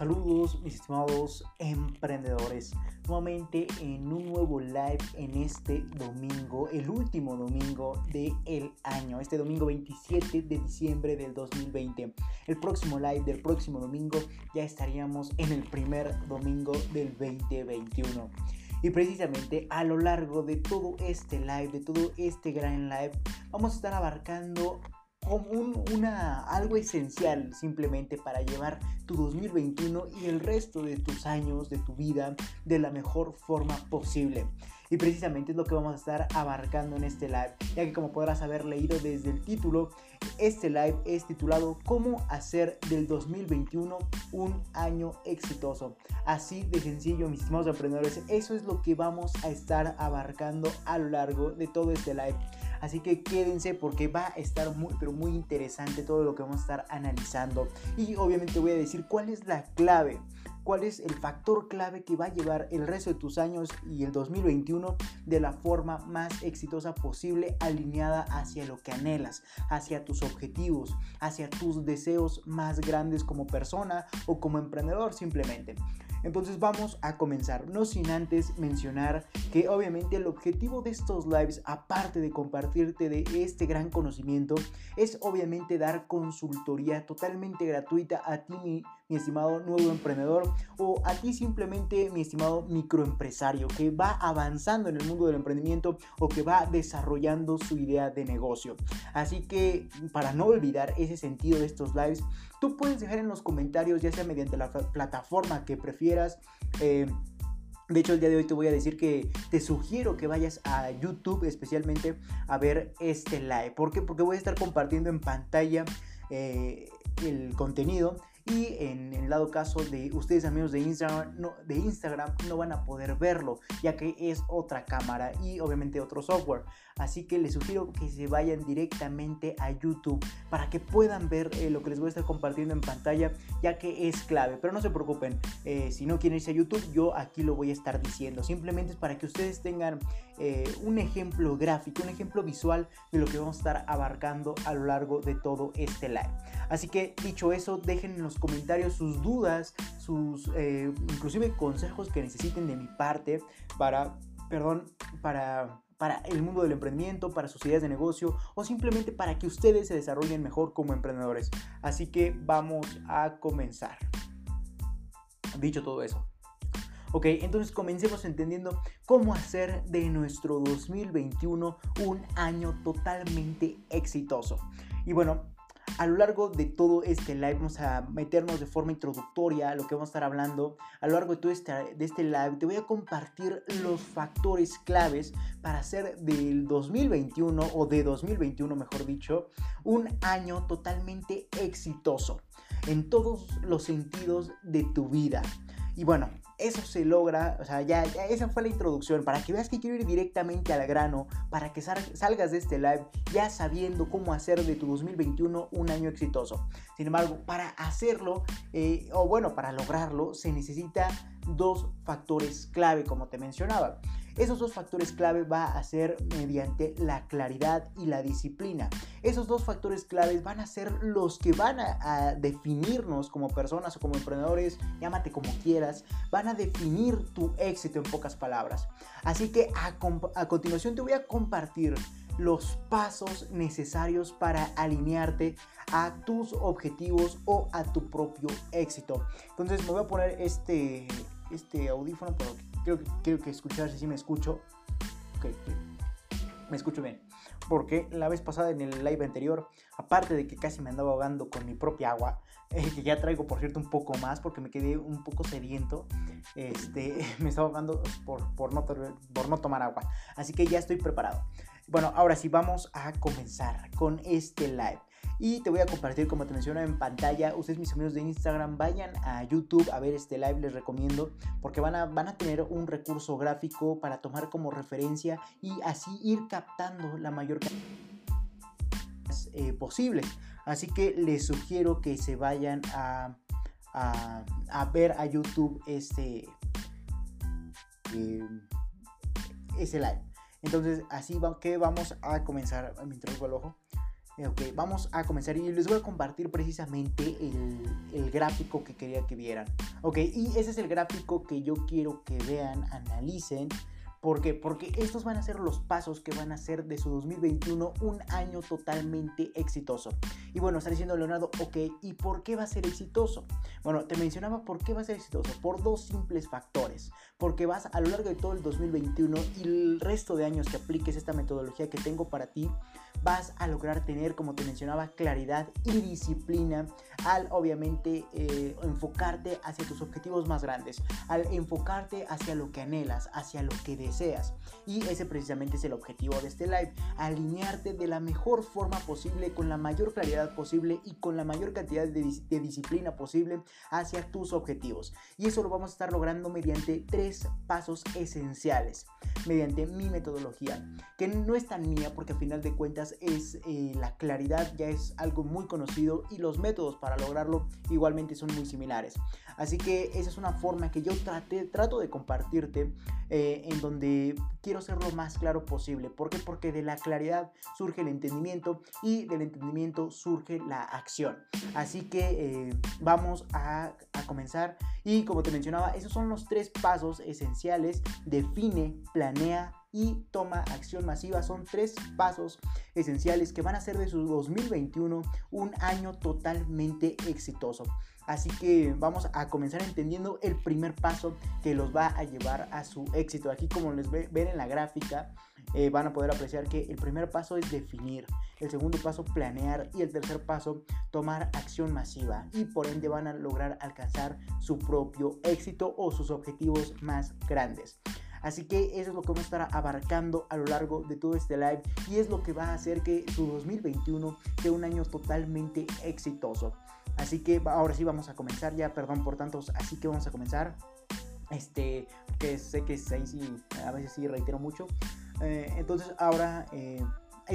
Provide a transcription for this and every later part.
Saludos mis estimados emprendedores, nuevamente en un nuevo live en este domingo, el último domingo del año, este domingo 27 de diciembre del 2020. El próximo live del próximo domingo ya estaríamos en el primer domingo del 2021. Y precisamente a lo largo de todo este live, de todo este gran live, vamos a estar abarcando como una, algo esencial simplemente para llevar tu 2021 y el resto de tus años, de tu vida, de la mejor forma posible. Y precisamente es lo que vamos a estar abarcando en este live, ya que como podrás haber leído desde el título, este live es titulado ¿Cómo hacer del 2021 un año exitoso? Así de sencillo, mis estimados emprendedores, eso es lo que vamos a estar abarcando a lo largo de todo este live. Así que quédense porque va a estar muy, pero muy interesante todo lo que vamos a estar analizando. Y obviamente voy a decir cuál es la clave cuál es el factor clave que va a llevar el resto de tus años y el 2021 de la forma más exitosa posible, alineada hacia lo que anhelas, hacia tus objetivos, hacia tus deseos más grandes como persona o como emprendedor simplemente. Entonces vamos a comenzar, no sin antes mencionar que obviamente el objetivo de estos lives, aparte de compartirte de este gran conocimiento, es obviamente dar consultoría totalmente gratuita a ti, mi estimado nuevo emprendedor, o a ti simplemente, mi estimado microempresario, que va avanzando en el mundo del emprendimiento o que va desarrollando su idea de negocio. Así que para no olvidar ese sentido de estos lives, tú puedes dejar en los comentarios, ya sea mediante la plataforma que prefieras, eh, de hecho, el día de hoy te voy a decir que te sugiero que vayas a YouTube especialmente a ver este live. ¿Por qué? Porque voy a estar compartiendo en pantalla eh, el contenido y en el lado caso de ustedes amigos de Instagram, no, de Instagram no van a poder verlo ya que es otra cámara y obviamente otro software. Así que les sugiero que se vayan directamente a YouTube para que puedan ver eh, lo que les voy a estar compartiendo en pantalla ya que es clave. Pero no se preocupen, eh, si no quieren irse a YouTube yo aquí lo voy a estar diciendo. Simplemente es para que ustedes tengan eh, un ejemplo gráfico, un ejemplo visual de lo que vamos a estar abarcando a lo largo de todo este live. Así que dicho eso, dejen en los comentarios sus dudas, sus inclusive consejos que necesiten de mi parte para, perdón, para para el mundo del emprendimiento, para sus ideas de negocio o simplemente para que ustedes se desarrollen mejor como emprendedores. Así que vamos a comenzar. Dicho todo eso. Ok, entonces comencemos entendiendo cómo hacer de nuestro 2021 un año totalmente exitoso. Y bueno, a lo largo de todo este live vamos a meternos de forma introductoria a lo que vamos a estar hablando. A lo largo de todo este, de este live te voy a compartir los factores claves para hacer del 2021 o de 2021 mejor dicho un año totalmente exitoso en todos los sentidos de tu vida. Y bueno, eso se logra, o sea, ya, esa fue la introducción, para que veas que quiero ir directamente al grano, para que salgas de este live ya sabiendo cómo hacer de tu 2021 un año exitoso. Sin embargo, para hacerlo, eh, o bueno, para lograrlo, se necesita dos factores clave, como te mencionaba. Esos dos factores clave va a ser mediante la claridad y la disciplina. Esos dos factores claves van a ser los que van a, definirnos como personas o como emprendedores, llámate como quieras, van a definir tu éxito en pocas palabras. Así que a, a continuación te voy a compartir los pasos necesarios para alinearte a tus objetivos o a tu propio éxito. Entonces me voy a poner este, este audífono, pero creo que, quiero que escucharse si me escucho. Me escucho bien. Porque la vez pasada en el live anterior, aparte de que casi me andaba ahogando con mi propia agua, eh, que ya traigo por cierto un poco más porque me quedé un poco sediento, este, me estaba ahogando por, no, por no tomar agua. Así que ya estoy preparado. Bueno, ahora sí vamos a comenzar con este live. Y te voy a compartir, como te menciono en pantalla, ustedes mis amigos de Instagram, vayan a YouTube a ver este live, les recomiendo, porque van a, van a tener un recurso gráfico para tomar como referencia y así ir captando la mayor cantidad eh, posible. Así que les sugiero que se vayan a, a, ver a YouTube este, eh, ese live. Entonces, así va, que vamos a comenzar. Me introduzco el ojo. Ok, vamos a comenzar y les voy a compartir precisamente el, el, gráfico que quería que vieran. Ok, y ese es el gráfico que yo quiero que vean, analicen ¿Por qué? Porque estos van a ser los pasos que van a hacer de su 2021 un año totalmente exitoso. Y bueno, está diciendo Leonardo, ok, ¿y por qué va a ser exitoso? Bueno, te mencionaba por qué va a ser exitoso. Por dos simples factores. Porque vas a lo largo de todo el 2021 y el resto de años que apliques esta metodología que tengo para ti, vas a lograr tener, como te mencionaba, claridad y disciplina al obviamente eh, enfocarte hacia tus objetivos más grandes, al enfocarte hacia lo que anhelas, hacia lo que deseas. Y ese precisamente es el objetivo de este live, alinearte de la mejor forma posible, con la mayor claridad posible y con la mayor cantidad de, de disciplina posible hacia tus objetivos. Y eso lo vamos a estar logrando mediante tres pasos esenciales, mediante mi metodología, que no es tan mía porque al final de cuentas es eh, la claridad, ya es algo muy conocido y los métodos para lograrlo igualmente son muy similares. Así que esa es una forma que yo trate, trato de compartirte eh, en donde quiero ser lo más claro posible. ¿Por qué? Porque de la claridad surge el entendimiento y del entendimiento surge la acción. Así que eh, vamos a, a comenzar y como te mencionaba, esos son los tres pasos esenciales. Define, planea y toma acción masiva. Son tres pasos esenciales que van a hacer de su 2021 un año totalmente exitoso. Así que vamos a comenzar entendiendo el primer paso que los va a llevar a su éxito. Aquí como les ven en la gráfica, eh, van a poder apreciar que el primer paso es definir, el segundo paso planear y el tercer paso tomar acción masiva y por ende van a lograr alcanzar su propio éxito o sus objetivos más grandes. Así que eso es lo que vamos a estar abarcando a lo largo de todo este live y es lo que va a hacer que su 2021 sea un año totalmente exitoso. Así que ahora sí vamos a comenzar ya, perdón por tantos, así que vamos a comenzar. Este, que sé que ahí sí, a veces sí reitero mucho. Eh, entonces ahora eh,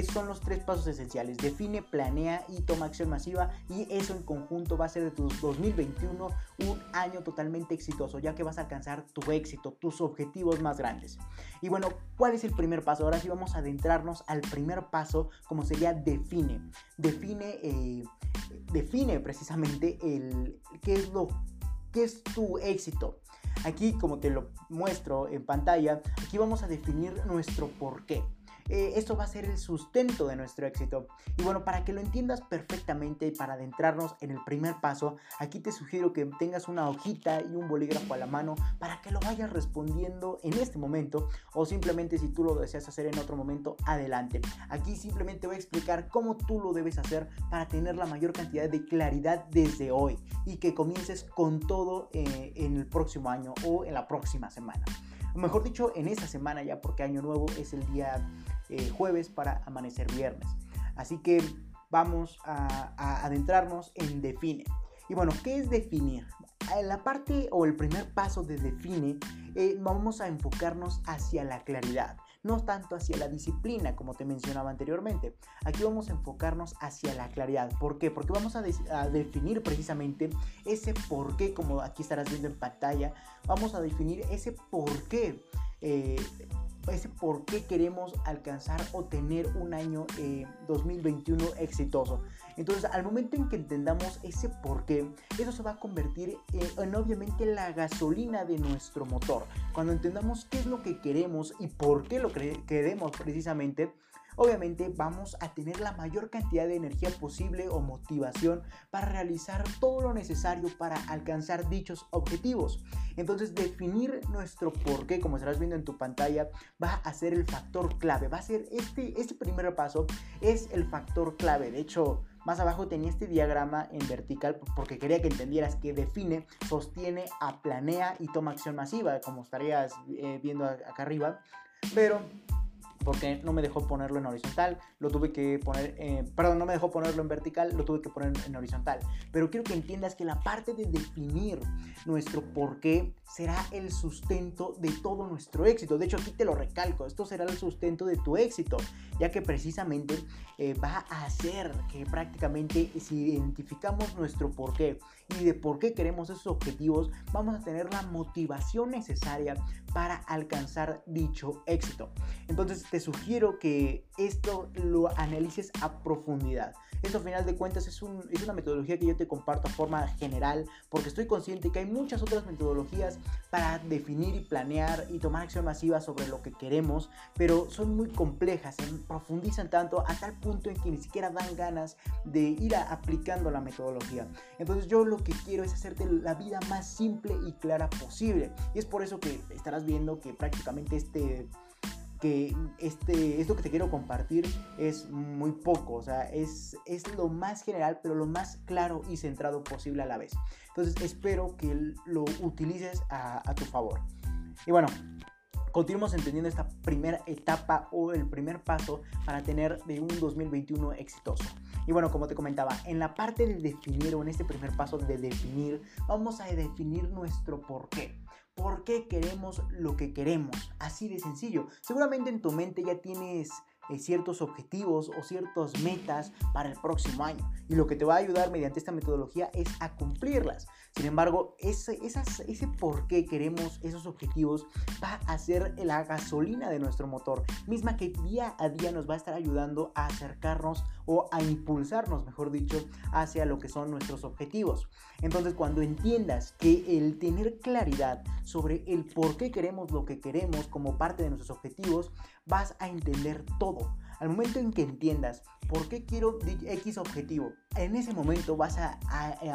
son los tres pasos esenciales. Define, planea y toma acción masiva. Y eso en conjunto va a ser de tu 2021 un año totalmente exitoso, ya que vas a alcanzar tu éxito, tus objetivos más grandes. Y bueno, ¿cuál es el primer paso? Ahora sí vamos a adentrarnos al primer paso, como sería define. Define, eh, define precisamente el, qué es lo qué es tu éxito. Aquí, como te lo muestro en pantalla, aquí vamos a definir nuestro porqué. Eh, esto va a ser el sustento de nuestro éxito. Y bueno, para que lo entiendas perfectamente y para adentrarnos en el primer paso, aquí te sugiero que tengas una hojita y un bolígrafo a la mano para que lo vayas respondiendo en este momento o simplemente si tú lo deseas hacer en otro momento, adelante. Aquí simplemente voy a explicar cómo tú lo debes hacer para tener la mayor cantidad de claridad desde hoy y que comiences con todo eh, en el próximo año o en la próxima semana. Mejor dicho, en esta semana ya porque año nuevo es el día eh, jueves para amanecer viernes. Así que vamos a, adentrarnos en define. Y bueno, ¿qué es definir? La parte o el primer paso de define, eh, vamos a enfocarnos hacia la claridad no tanto hacia la disciplina como te mencionaba anteriormente. Aquí vamos a enfocarnos hacia la claridad. ¿Por qué? Porque vamos a, definir precisamente ese por qué, como aquí estarás viendo en pantalla, vamos a definir ese por qué. Eh, ese por qué queremos alcanzar o tener un año 2021 eh, exitoso. Entonces, al momento en que entendamos ese por qué, eso se va a convertir en, obviamente la gasolina de nuestro motor. Cuando entendamos qué es lo que queremos y por qué lo queremos precisamente, obviamente vamos a tener la mayor cantidad de energía posible o motivación para realizar todo lo necesario para alcanzar dichos objetivos. Entonces definir nuestro por qué, como estarás viendo en tu pantalla, va a ser el factor clave. Va a ser este, este primer paso es el factor clave. De hecho, más abajo tenía este diagrama en vertical porque quería que entendieras que define, sostiene, aplanea y toma acción masiva, como estarías eh, viendo acá arriba. Pero porque no me dejó ponerlo en horizontal, lo tuve que poner, perdón, no me dejó ponerlo en vertical, lo tuve que poner en horizontal. Pero quiero que entiendas que la parte de definir nuestro por qué será el sustento de todo nuestro éxito. De hecho, aquí te lo recalco, esto será el sustento de tu éxito. ya que precisamente eh, va a hacer que prácticamente si identificamos nuestro porqué y de por qué queremos esos objetivos, vamos a tener la motivación necesaria para alcanzar dicho éxito. Entonces te sugiero que esto lo analices a profundidad. Esto, al final de cuentas, es, es una metodología que yo te comparto a forma general porque estoy consciente que hay muchas otras metodologías para definir y planear y tomar acción masiva sobre lo que queremos, pero son muy complejas, profundizan tanto a tal punto en que ni siquiera dan ganas de ir aplicando la metodología. Entonces yo lo que quiero es hacerte la vida más simple y clara posible. Y es por eso que estarás viendo que prácticamente este que este, esto que te quiero compartir es muy poco, o sea, es, es lo más general, pero lo más claro y centrado posible a la vez. Entonces espero que lo utilices a, a tu favor. Y bueno, continuamos entendiendo esta primera etapa o el primer paso para tener de un 2021 exitoso. Y bueno, como te comentaba, en la parte de definir o en este primer paso de definir, vamos a definir nuestro porqué por qué queremos lo que queremos. Así de sencillo. Seguramente en tu mente ya tienes eh, ciertos objetivos o ciertas metas para el próximo año. Y lo que te va a ayudar mediante esta metodología es a cumplirlas. Sin embargo, ese, ese por qué queremos esos objetivos va a ser la gasolina de nuestro motor, misma que día a día nos va a estar ayudando a acercarnos o a impulsarnos, mejor dicho, hacia lo que son nuestros objetivos. Entonces, cuando entiendas que el tener claridad sobre el por qué queremos lo que queremos como parte de nuestros objetivos, vas a entender todo. Al momento en que entiendas por qué quiero X objetivo, en ese momento vas a,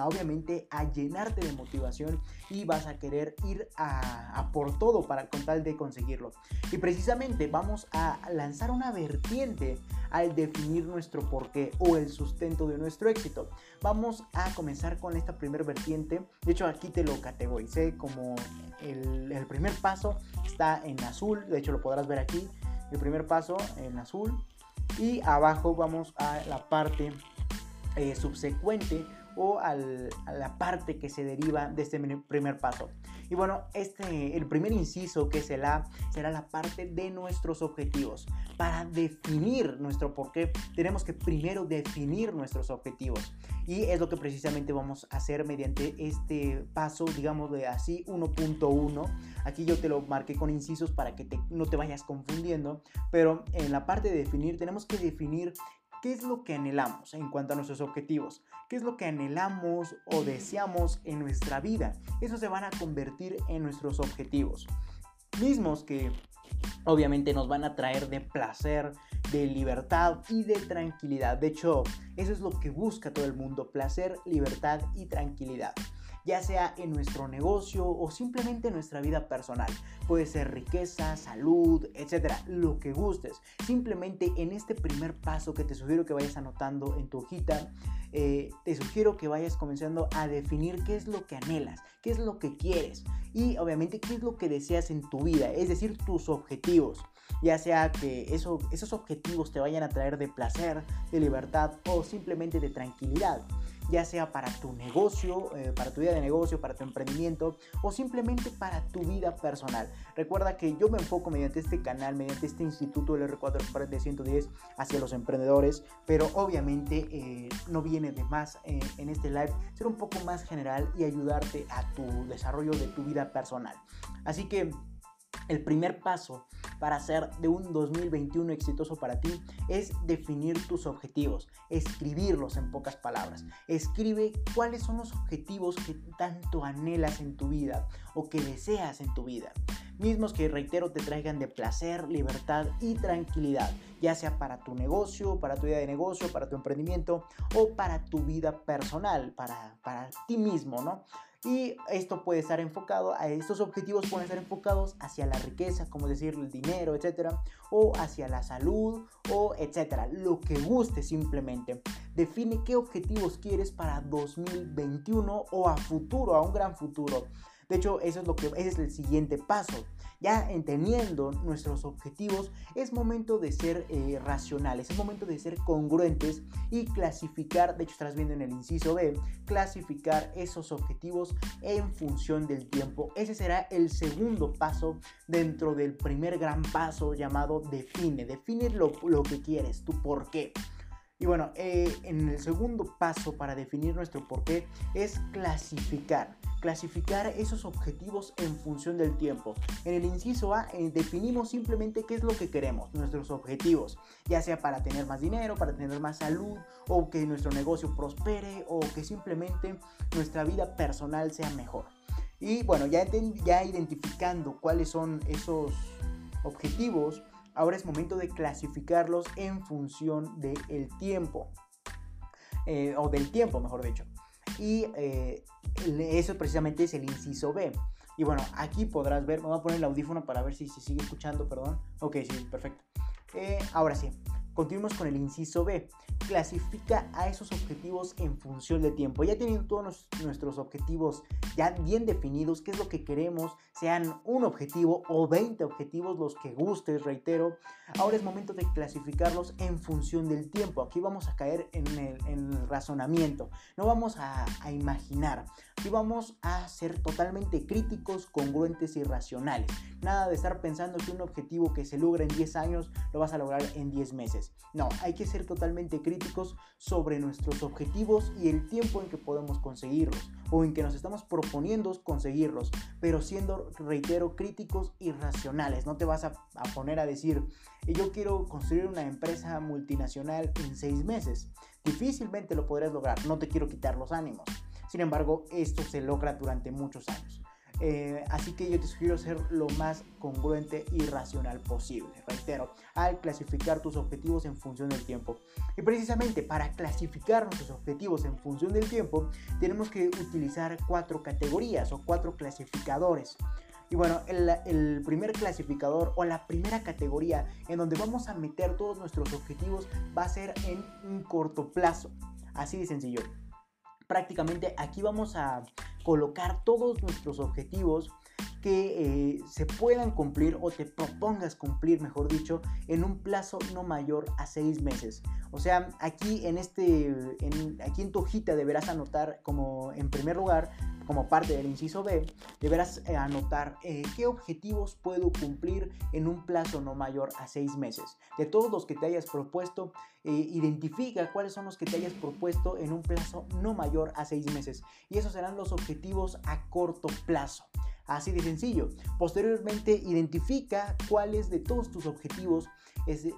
obviamente a llenarte de motivación y vas a querer ir a, por todo para con tal de conseguirlo. Y precisamente vamos a lanzar una vertiente al definir nuestro porqué o el sustento de nuestro éxito. Vamos a comenzar con esta primera vertiente. De hecho aquí te lo categoricé como el primer paso está en azul, de hecho lo podrás ver aquí. El primer paso en azul y abajo vamos a la parte eh, subsecuente o a la parte que se deriva de este primer paso. Y bueno, este, el primer inciso que se la será la parte de nuestros objetivos. Para definir nuestro porqué, tenemos que primero definir nuestros objetivos. Y es lo que precisamente vamos a hacer mediante este paso, digamos de así, 1.1. Aquí yo te lo marqué con incisos para que no te vayas confundiendo. Pero en la parte de definir, tenemos que definir ¿Qué es lo que anhelamos en cuanto a nuestros objetivos? ¿Qué es lo que anhelamos o deseamos en nuestra vida? Eso se van a convertir en nuestros objetivos. Mismos que obviamente nos van a traer de placer, de libertad y de tranquilidad. De hecho, eso es lo que busca todo el mundo, placer, libertad y tranquilidad ya sea en nuestro negocio o simplemente en nuestra vida personal. Puede ser riqueza, salud, etcétera, lo que gustes. Simplemente en este primer paso que te sugiero que vayas anotando en tu hojita, eh, te sugiero que vayas comenzando a definir qué es lo que anhelas, qué es lo que quieres y obviamente qué es lo que deseas en tu vida, es decir, tus objetivos ya sea que esos objetivos te vayan a traer de placer, de libertad o simplemente de tranquilidad ya sea para tu negocio, eh, para tu vida de negocio, para tu emprendimiento o simplemente para tu vida personal. Recuerda que yo me enfoco mediante este canal, mediante este instituto del R4 de 110 hacia los emprendedores, pero obviamente eh, no viene de más eh, en este live ser un poco más general y ayudarte a tu desarrollo de tu vida personal. Así que el primer paso para hacer de un 2021 exitoso para ti es definir tus objetivos, escribirlos en pocas palabras. Escribe cuáles son los objetivos que tanto anhelas en tu vida o que deseas en tu vida. Mismos que, reitero, te traigan de placer, libertad y tranquilidad, ya sea para tu negocio, para tu vida de negocio, para tu emprendimiento o para tu vida personal, para, para ti mismo, ¿no? Y esto puede estar enfocado, a estos objetivos pueden estar enfocados hacia la riqueza, como decir el dinero, etcétera, o hacia la salud, o etcétera, lo que guste simplemente. Define qué objetivos quieres para 2021 o a futuro, a un gran futuro. De hecho, eso es lo que ese es el siguiente paso. Ya entendiendo nuestros objetivos, es momento de ser eh, racionales, es momento de ser congruentes y clasificar, de hecho estás viendo en el inciso B, clasificar esos objetivos en función del tiempo. Ese será el segundo paso dentro del primer gran paso llamado define. Define lo, lo que quieres, tu por qué. Y bueno, eh, en el segundo paso para definir nuestro porqué es clasificar. Clasificar esos objetivos en función del tiempo. En el inciso A eh, definimos simplemente qué es lo que queremos, nuestros objetivos, ya sea para tener más dinero, para tener más salud, o que nuestro negocio prospere, o que simplemente nuestra vida personal sea mejor. Y bueno, ya, ya identificando cuáles son esos objetivos, Ahora es momento de clasificarlos en función del tiempo. Eh, o del tiempo, mejor dicho. Y eh, eso precisamente es el inciso B. Y bueno, aquí podrás ver, me voy a poner el audífono para ver si se sigue escuchando, perdón. Ok, sí, perfecto. Eh, ahora sí, continuemos con el inciso B. Clasifica a esos objetivos en función de tiempo. Ya teniendo todos nuestros objetivos ya bien definidos, qué es lo que queremos, sean un objetivo o 20 objetivos, los que gustes, reitero, ahora es momento de clasificarlos en función del tiempo. Aquí vamos a caer en el, razonamiento, no vamos a imaginar, aquí vamos a ser totalmente críticos, congruentes y racionales. Nada de estar pensando que un objetivo que se logra en 10 años lo vas a lograr en 10 meses. No, hay que ser totalmente críticos sobre nuestros objetivos y el tiempo en que podemos conseguirlos o en que nos estamos proponiendo conseguirlos, pero siendo, reitero, críticos y racionales. No te vas a, poner a decir, yo quiero construir una empresa multinacional en seis meses. Difícilmente lo podrás lograr, no te quiero quitar los ánimos. Sin embargo, esto se logra durante muchos años. Eh, así que yo te sugiero ser lo más congruente y racional posible, reitero, al clasificar tus objetivos en función del tiempo. Y precisamente para clasificar nuestros objetivos en función del tiempo, tenemos que utilizar cuatro categorías o cuatro clasificadores. Y bueno, el, el, primer clasificador o la primera categoría en donde vamos a meter todos nuestros objetivos va a ser en un corto plazo. Así de sencillo. Prácticamente aquí vamos a colocar todos nuestros objetivos que eh, se puedan cumplir o te propongas cumplir, mejor dicho, en un plazo no mayor a seis meses. O sea, aquí en este, aquí en tu hojita deberás anotar como en primer lugar, como parte del inciso B, deberás eh, anotar eh, qué objetivos puedo cumplir en un plazo no mayor a seis meses. De todos los que te hayas propuesto, identifica cuáles son los que te hayas propuesto en un plazo no mayor a seis meses. Y esos serán los objetivos a corto plazo. Así de sencillo. Posteriormente, identifica cuáles de todos tus objetivos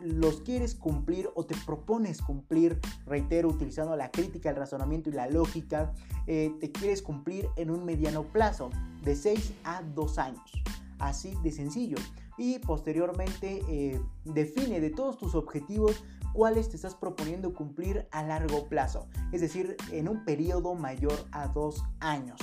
los quieres cumplir o te propones cumplir, reitero, utilizando la crítica, el razonamiento y la lógica, eh, te quieres cumplir en un mediano plazo, de 6 a 2 años. Así de sencillo. Y posteriormente eh, define de todos tus objetivos cuáles te estás proponiendo cumplir a largo plazo, es decir, en un periodo mayor a 2 años.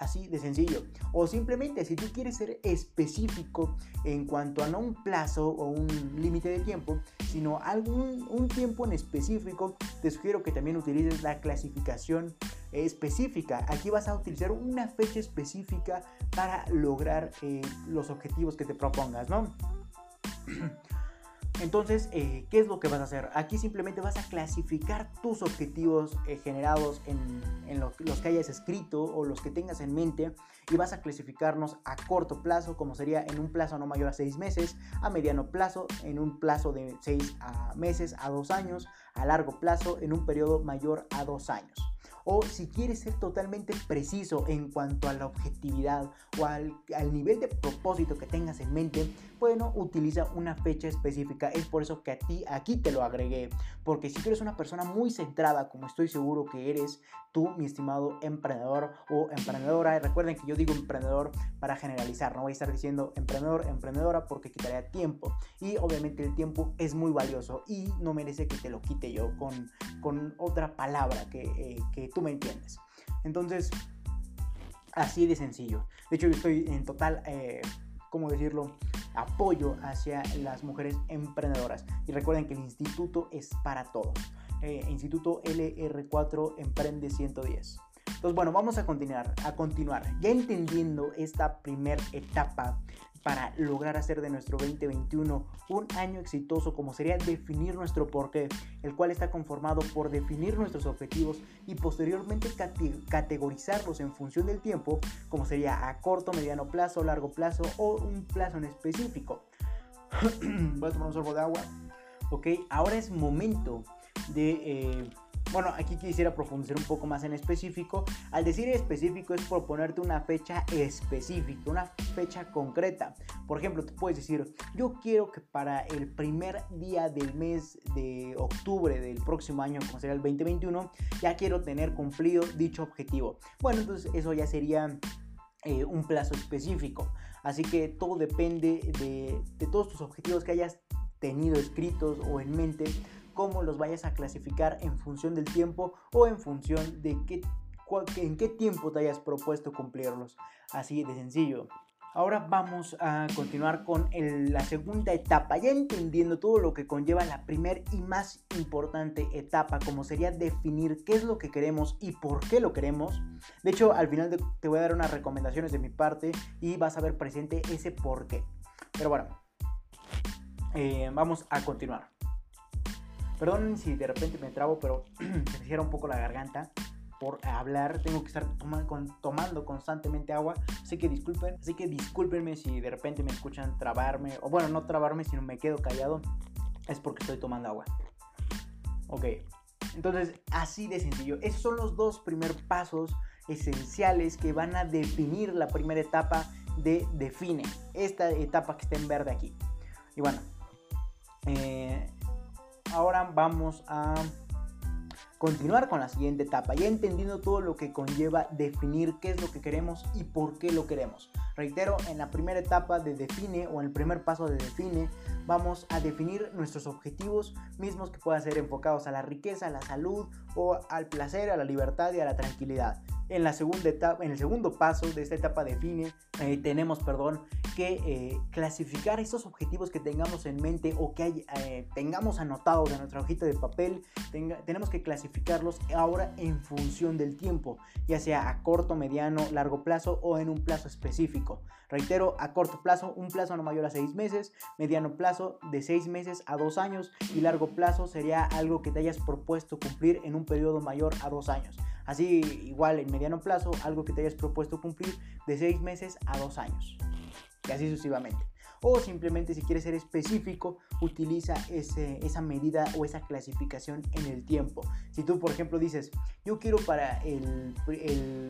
Así de sencillo. O simplemente si tú quieres ser específico en cuanto a no un plazo o un límite de tiempo, sino algún un tiempo en específico, te sugiero que también utilices la clasificación específica. Aquí vas a utilizar una fecha específica para lograr eh, los objetivos que te propongas, ¿no? Entonces, eh, ¿qué es lo que vas a hacer? Aquí simplemente vas a clasificar tus objetivos eh, generados en, los que hayas escrito o los que tengas en mente y vas a clasificarnos a corto plazo, como sería en un plazo no mayor a seis meses, a mediano plazo, en un plazo de seis meses a dos años, a largo plazo, en un periodo mayor a dos años o si quieres ser totalmente preciso en cuanto a la objetividad o al, nivel de propósito que tengas en mente, bueno, utiliza una fecha específica. Es por eso que a ti aquí te lo agregué, porque si tú eres una persona muy centrada, como estoy seguro que eres tú, mi estimado emprendedor o emprendedora, recuerden que yo digo emprendedor para generalizar, no voy a estar diciendo emprendedor, emprendedora porque quitaría tiempo y obviamente el tiempo es muy valioso y no merece que te lo quite yo con, con otra palabra que, eh, que tú me entiendes. Entonces, así de sencillo. De hecho, yo estoy en total, eh, ¿cómo decirlo? Apoyo hacia las mujeres emprendedoras. Y recuerden que el instituto es para todos. Eh, instituto LR4 Emprende 110. Entonces, bueno, vamos a continuar, a continuar. Ya entendiendo esta primera etapa para lograr hacer de nuestro 2021 un año exitoso como sería definir nuestro porqué, el cual está conformado por definir nuestros objetivos y posteriormente categorizarlos en función del tiempo, como sería a corto, mediano plazo, largo plazo o un plazo en específico. Voy a tomar un sorbo de agua. Ok, ahora es momento de... Eh, bueno, aquí quisiera profundizar un poco más en específico. Al decir específico es proponerte una fecha específica, una fecha concreta. Por ejemplo, tú puedes decir, yo quiero que para el primer día del mes de octubre del próximo año, como será el 2021, ya quiero tener cumplido dicho objetivo. Bueno, entonces eso ya sería eh, un plazo específico. Así que todo depende de, de todos tus objetivos que hayas tenido escritos o en mente cómo los vayas a clasificar en función del tiempo o en función de qué, en qué tiempo te hayas propuesto cumplirlos. Así de sencillo. Ahora vamos a continuar con la segunda etapa, ya entendiendo todo lo que conlleva la primera y más importante etapa, como sería definir qué es lo que queremos y por qué lo queremos. De hecho, al final te voy a dar unas recomendaciones de mi parte y vas a ver presente ese por qué. Pero bueno, eh, vamos a continuar. Perdón si de repente me trabo, pero se me cierra un poco la garganta por hablar. Tengo que estar tomando constantemente agua. Así que disculpen, así que discúlpenme si de repente me escuchan trabarme. O bueno, no trabarme, sino me quedo callado. Es porque estoy tomando agua. Ok. Entonces, así de sencillo. Esos son los dos primeros pasos esenciales que van a definir la primera etapa de define. Esta etapa que está en verde aquí. Y bueno, eh, ahora vamos a continuar con la siguiente etapa, ya entendiendo todo lo que conlleva definir qué es lo que queremos y por qué lo queremos. Reitero, en la primera etapa de define o en el primer paso de define, vamos a definir nuestros objetivos mismos que puedan ser enfocados a la riqueza, a la salud o al placer, a la libertad y a la tranquilidad. En, la segunda etapa, en el segundo paso de esta etapa define, eh, tenemos perdón, que eh, clasificar esos objetivos que tengamos en mente o que eh, tengamos anotados en nuestra hojita de papel. tenemos que clasificarlos ahora en función del tiempo, ya sea a corto, mediano, largo plazo o en un plazo específico. Reitero, a corto plazo, un plazo no mayor a seis meses, mediano plazo de seis meses a dos años y largo plazo sería algo que te hayas propuesto cumplir en un periodo mayor a dos años. Así, igual en mediano plazo, algo que te hayas propuesto cumplir de seis meses a dos años. Y así sucesivamente. O simplemente si quieres ser específico, utiliza esa medida o esa clasificación en el tiempo. Si tú, por ejemplo, dices, yo quiero para el,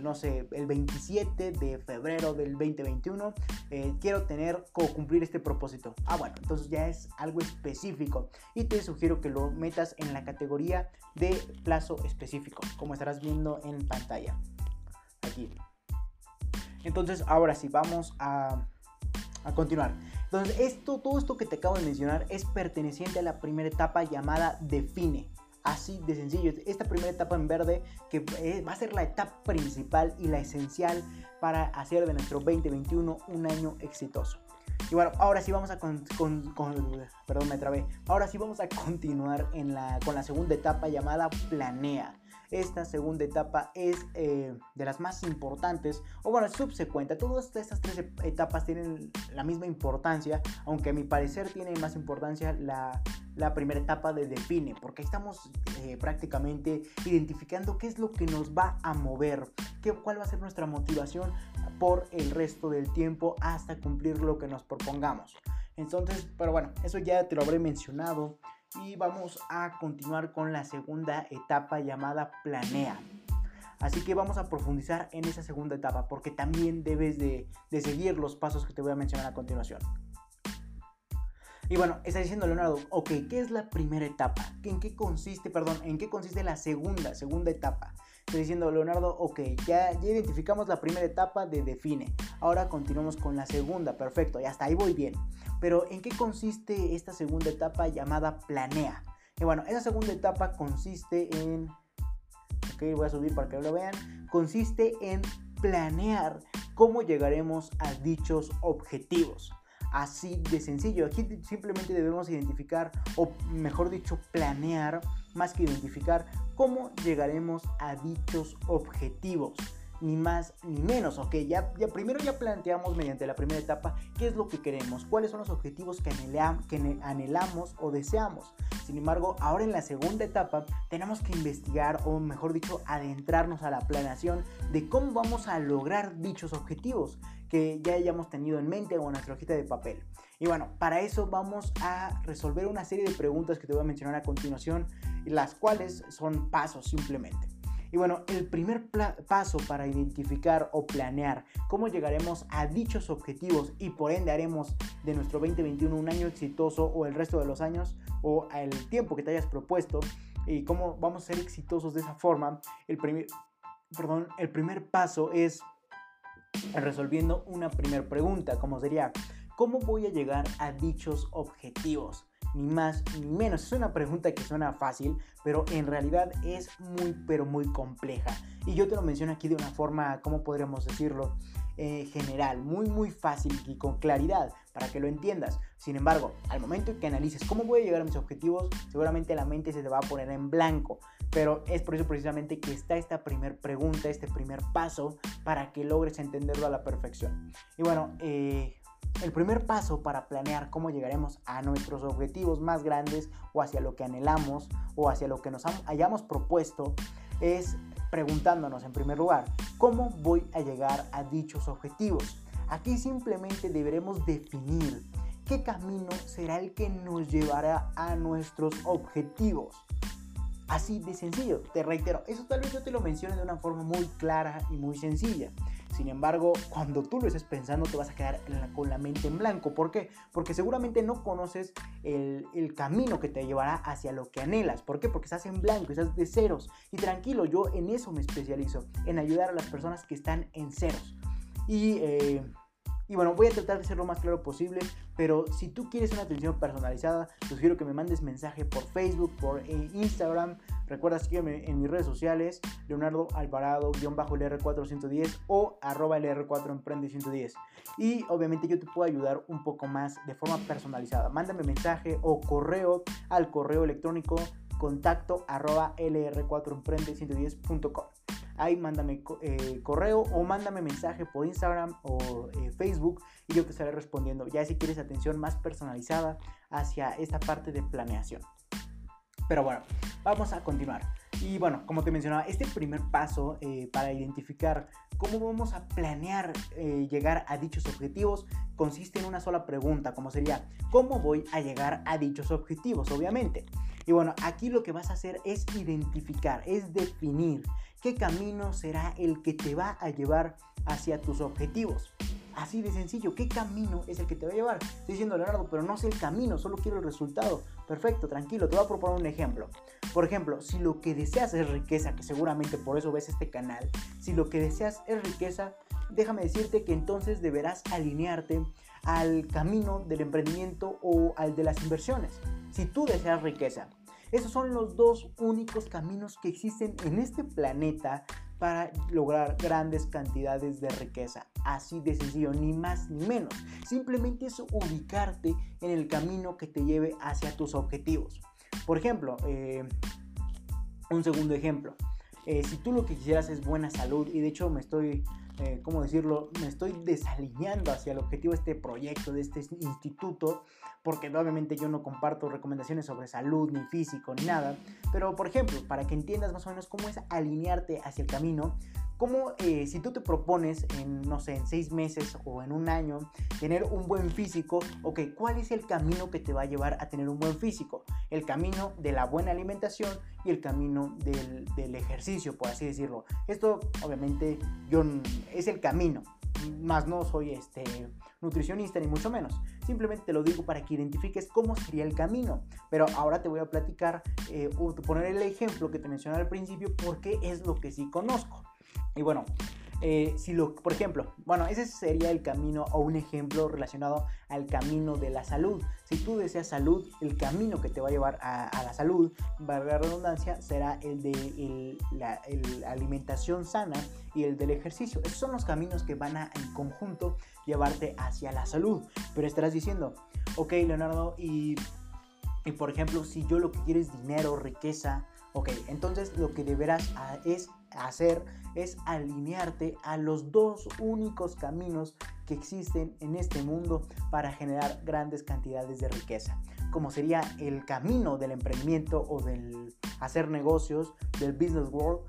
no sé, el 27 de febrero del 2021, eh, quiero tener o cumplir este propósito. Ah, bueno, entonces ya es algo específico. Y te sugiero que lo metas en la categoría de plazo específico, como estarás viendo en pantalla. Aquí. Entonces, ahora sí, vamos a, a continuar. Entonces, esto, todo esto que te acabo de mencionar es perteneciente a la primera etapa llamada define. Así de sencillo. Esta primera etapa en verde que eh, va a ser la etapa principal y la esencial para hacer de nuestro 2021 un año exitoso. Y bueno, ahora sí vamos a con, perdón, me trabé. Ahora sí vamos a continuar en la, con la segunda etapa llamada planea. Esta segunda etapa es eh, de las más importantes, o bueno, subsecuente. Todas estas tres etapas tienen la misma importancia, aunque a mi parecer tiene más importancia la, primera etapa de define, porque estamos eh, prácticamente identificando qué es lo que nos va a mover, qué, cuál va a ser nuestra motivación por el resto del tiempo hasta cumplir lo que nos propongamos. Entonces, pero bueno, eso ya te lo habré mencionado y vamos a continuar con la segunda etapa llamada planea. Así que vamos a profundizar en esa segunda etapa porque también debes de, seguir los pasos que te voy a mencionar a continuación. Y bueno, está diciendo Leonardo, ok, ¿qué es la primera etapa? ¿En qué consiste, perdón, en qué consiste la segunda, segunda etapa? Estoy diciendo, Leonardo, ok, ya, identificamos la primera etapa de define. Ahora continuamos con la segunda, perfecto, y hasta ahí voy bien. Pero ¿en qué consiste esta segunda etapa llamada planea? Y bueno, esa segunda etapa consiste en... Ok, voy a subir para que lo vean. Consiste en planear cómo llegaremos a dichos objetivos. Así de sencillo. Aquí simplemente debemos identificar, o mejor dicho, planear más que identificar cómo llegaremos a dichos objetivos ni más ni menos, ok, ya, ya primero ya planteamos mediante la primera etapa qué es lo que queremos, cuáles son los objetivos que, que anhelamos o deseamos. Sin embargo, ahora en la segunda etapa tenemos que investigar o mejor dicho, adentrarnos a la planeación de cómo vamos a lograr dichos objetivos que ya hayamos tenido en mente o en nuestra hojita de papel. Y bueno, para eso vamos a resolver una serie de preguntas que te voy a mencionar a continuación, las cuales son pasos simplemente. Y bueno, el primer paso para identificar o planear cómo llegaremos a dichos objetivos y por ende haremos de nuestro 2021 un año exitoso o el resto de los años o el tiempo que te hayas propuesto y cómo vamos a ser exitosos de esa forma, el primer, perdón, el primer paso es resolviendo una primera pregunta, como sería, ¿cómo voy a llegar a dichos objetivos? ni más ni menos. Es una pregunta que suena fácil, pero en realidad es muy, pero muy compleja. Y yo te lo menciono aquí de una forma, ¿cómo podríamos decirlo? Eh, general, muy, muy fácil y con claridad para que lo entiendas. Sin embargo, al momento en que analices cómo voy a llegar a mis objetivos, seguramente la mente se te va a poner en blanco. Pero es por eso precisamente que está esta primer pregunta, este primer paso para que logres entenderlo a la perfección. Y bueno, eh, el primer paso para planear cómo llegaremos a nuestros objetivos más grandes o hacia lo que anhelamos o hacia lo que nos hayamos propuesto es preguntándonos en primer lugar, ¿cómo voy a llegar a dichos objetivos? Aquí simplemente deberemos definir qué camino será el que nos llevará a nuestros objetivos. Así de sencillo, te reitero, eso tal vez yo te lo mencione de una forma muy clara y muy sencilla. Sin embargo, cuando tú lo estés pensando, te vas a quedar con la mente en blanco. ¿Por qué? Porque seguramente no conoces el, el, camino que te llevará hacia lo que anhelas. ¿Por qué? Porque estás en blanco, estás de ceros. Y tranquilo, yo en eso me especializo, en ayudar a las personas que están en ceros. Y eh, y bueno, voy a tratar de ser lo más claro posible, pero si tú quieres una atención personalizada, te sugiero que me mandes mensaje por Facebook, por eh, Instagram. Recuerda seguirme en mis redes sociales, Leonardo Alvarado-LR410 o arroba LR4Emprende110. Y obviamente yo te puedo ayudar un poco más de forma personalizada. Mándame mensaje o correo al correo electrónico contacto arroba lr4emprende110.com ahí mándame eh, correo o mándame mensaje por Instagram o eh, Facebook y yo te estaré respondiendo. Ya si quieres atención más personalizada hacia esta parte de planeación. Pero bueno, vamos a continuar. Y bueno, como te mencionaba, este primer paso eh, para identificar cómo vamos a planear llegar a dichos objetivos consiste en una sola pregunta, como sería, ¿cómo voy a llegar a dichos objetivos? Obviamente. Y bueno, aquí lo que vas a hacer es identificar, es definir qué camino será el que te va a llevar hacia tus objetivos. Así de sencillo, ¿qué camino es el que te va a llevar? Estoy diciendo Leonardo, pero no sé el camino, solo quiero el resultado. Perfecto, tranquilo, te voy a proponer un ejemplo. Por ejemplo, si lo que deseas es riqueza, que seguramente por eso ves este canal, si lo que deseas es riqueza, déjame decirte que entonces deberás alinearte al camino del emprendimiento o al de las inversiones. Si tú deseas riqueza, esos son los dos únicos caminos que existen en este planeta para lograr grandes cantidades de riqueza. Así de sencillo, ni más ni menos. Simplemente es ubicarte en el camino que te lleve hacia tus objetivos. Por ejemplo, eh, un segundo ejemplo. Eh, si tú lo que quisieras es buena salud, y de hecho me estoy eh, ¿cómo decirlo? Me estoy desalineando hacia el objetivo de este proyecto, de este instituto, porque obviamente yo no comparto recomendaciones sobre salud, ni físico, ni nada. Pero, por ejemplo, para que entiendas más o menos cómo es alinearte hacia el camino, como eh, si tú te propones en, no sé, en seis meses o en un año tener un buen físico, ok, ¿cuál es el camino que te va a llevar a tener un buen físico? El camino de la buena alimentación y el camino del, del ejercicio, por así decirlo. Esto obviamente yo, es el camino, más no soy este nutricionista ni mucho menos. Simplemente te lo digo para que identifiques cómo sería el camino. Pero ahora te voy a platicar eh, o poner el ejemplo que te mencioné al principio porque es lo que sí conozco. Y bueno, eh, si lo, por ejemplo, bueno, ese sería el camino o un ejemplo relacionado al camino de la salud. Si tú deseas salud, el camino que te va a llevar a, la salud, valga la redundancia, será el de la alimentación sana y el del ejercicio. Esos son los caminos que van a en conjunto llevarte hacia la salud. Pero estarás diciendo, ok Leonardo, ¿y Y por ejemplo, si yo lo que quiero es dinero, riqueza, ok, entonces lo que deberás es hacer es alinearte a los dos únicos caminos que existen en este mundo para generar grandes cantidades de riqueza, como sería el camino del emprendimiento o del hacer negocios, del business world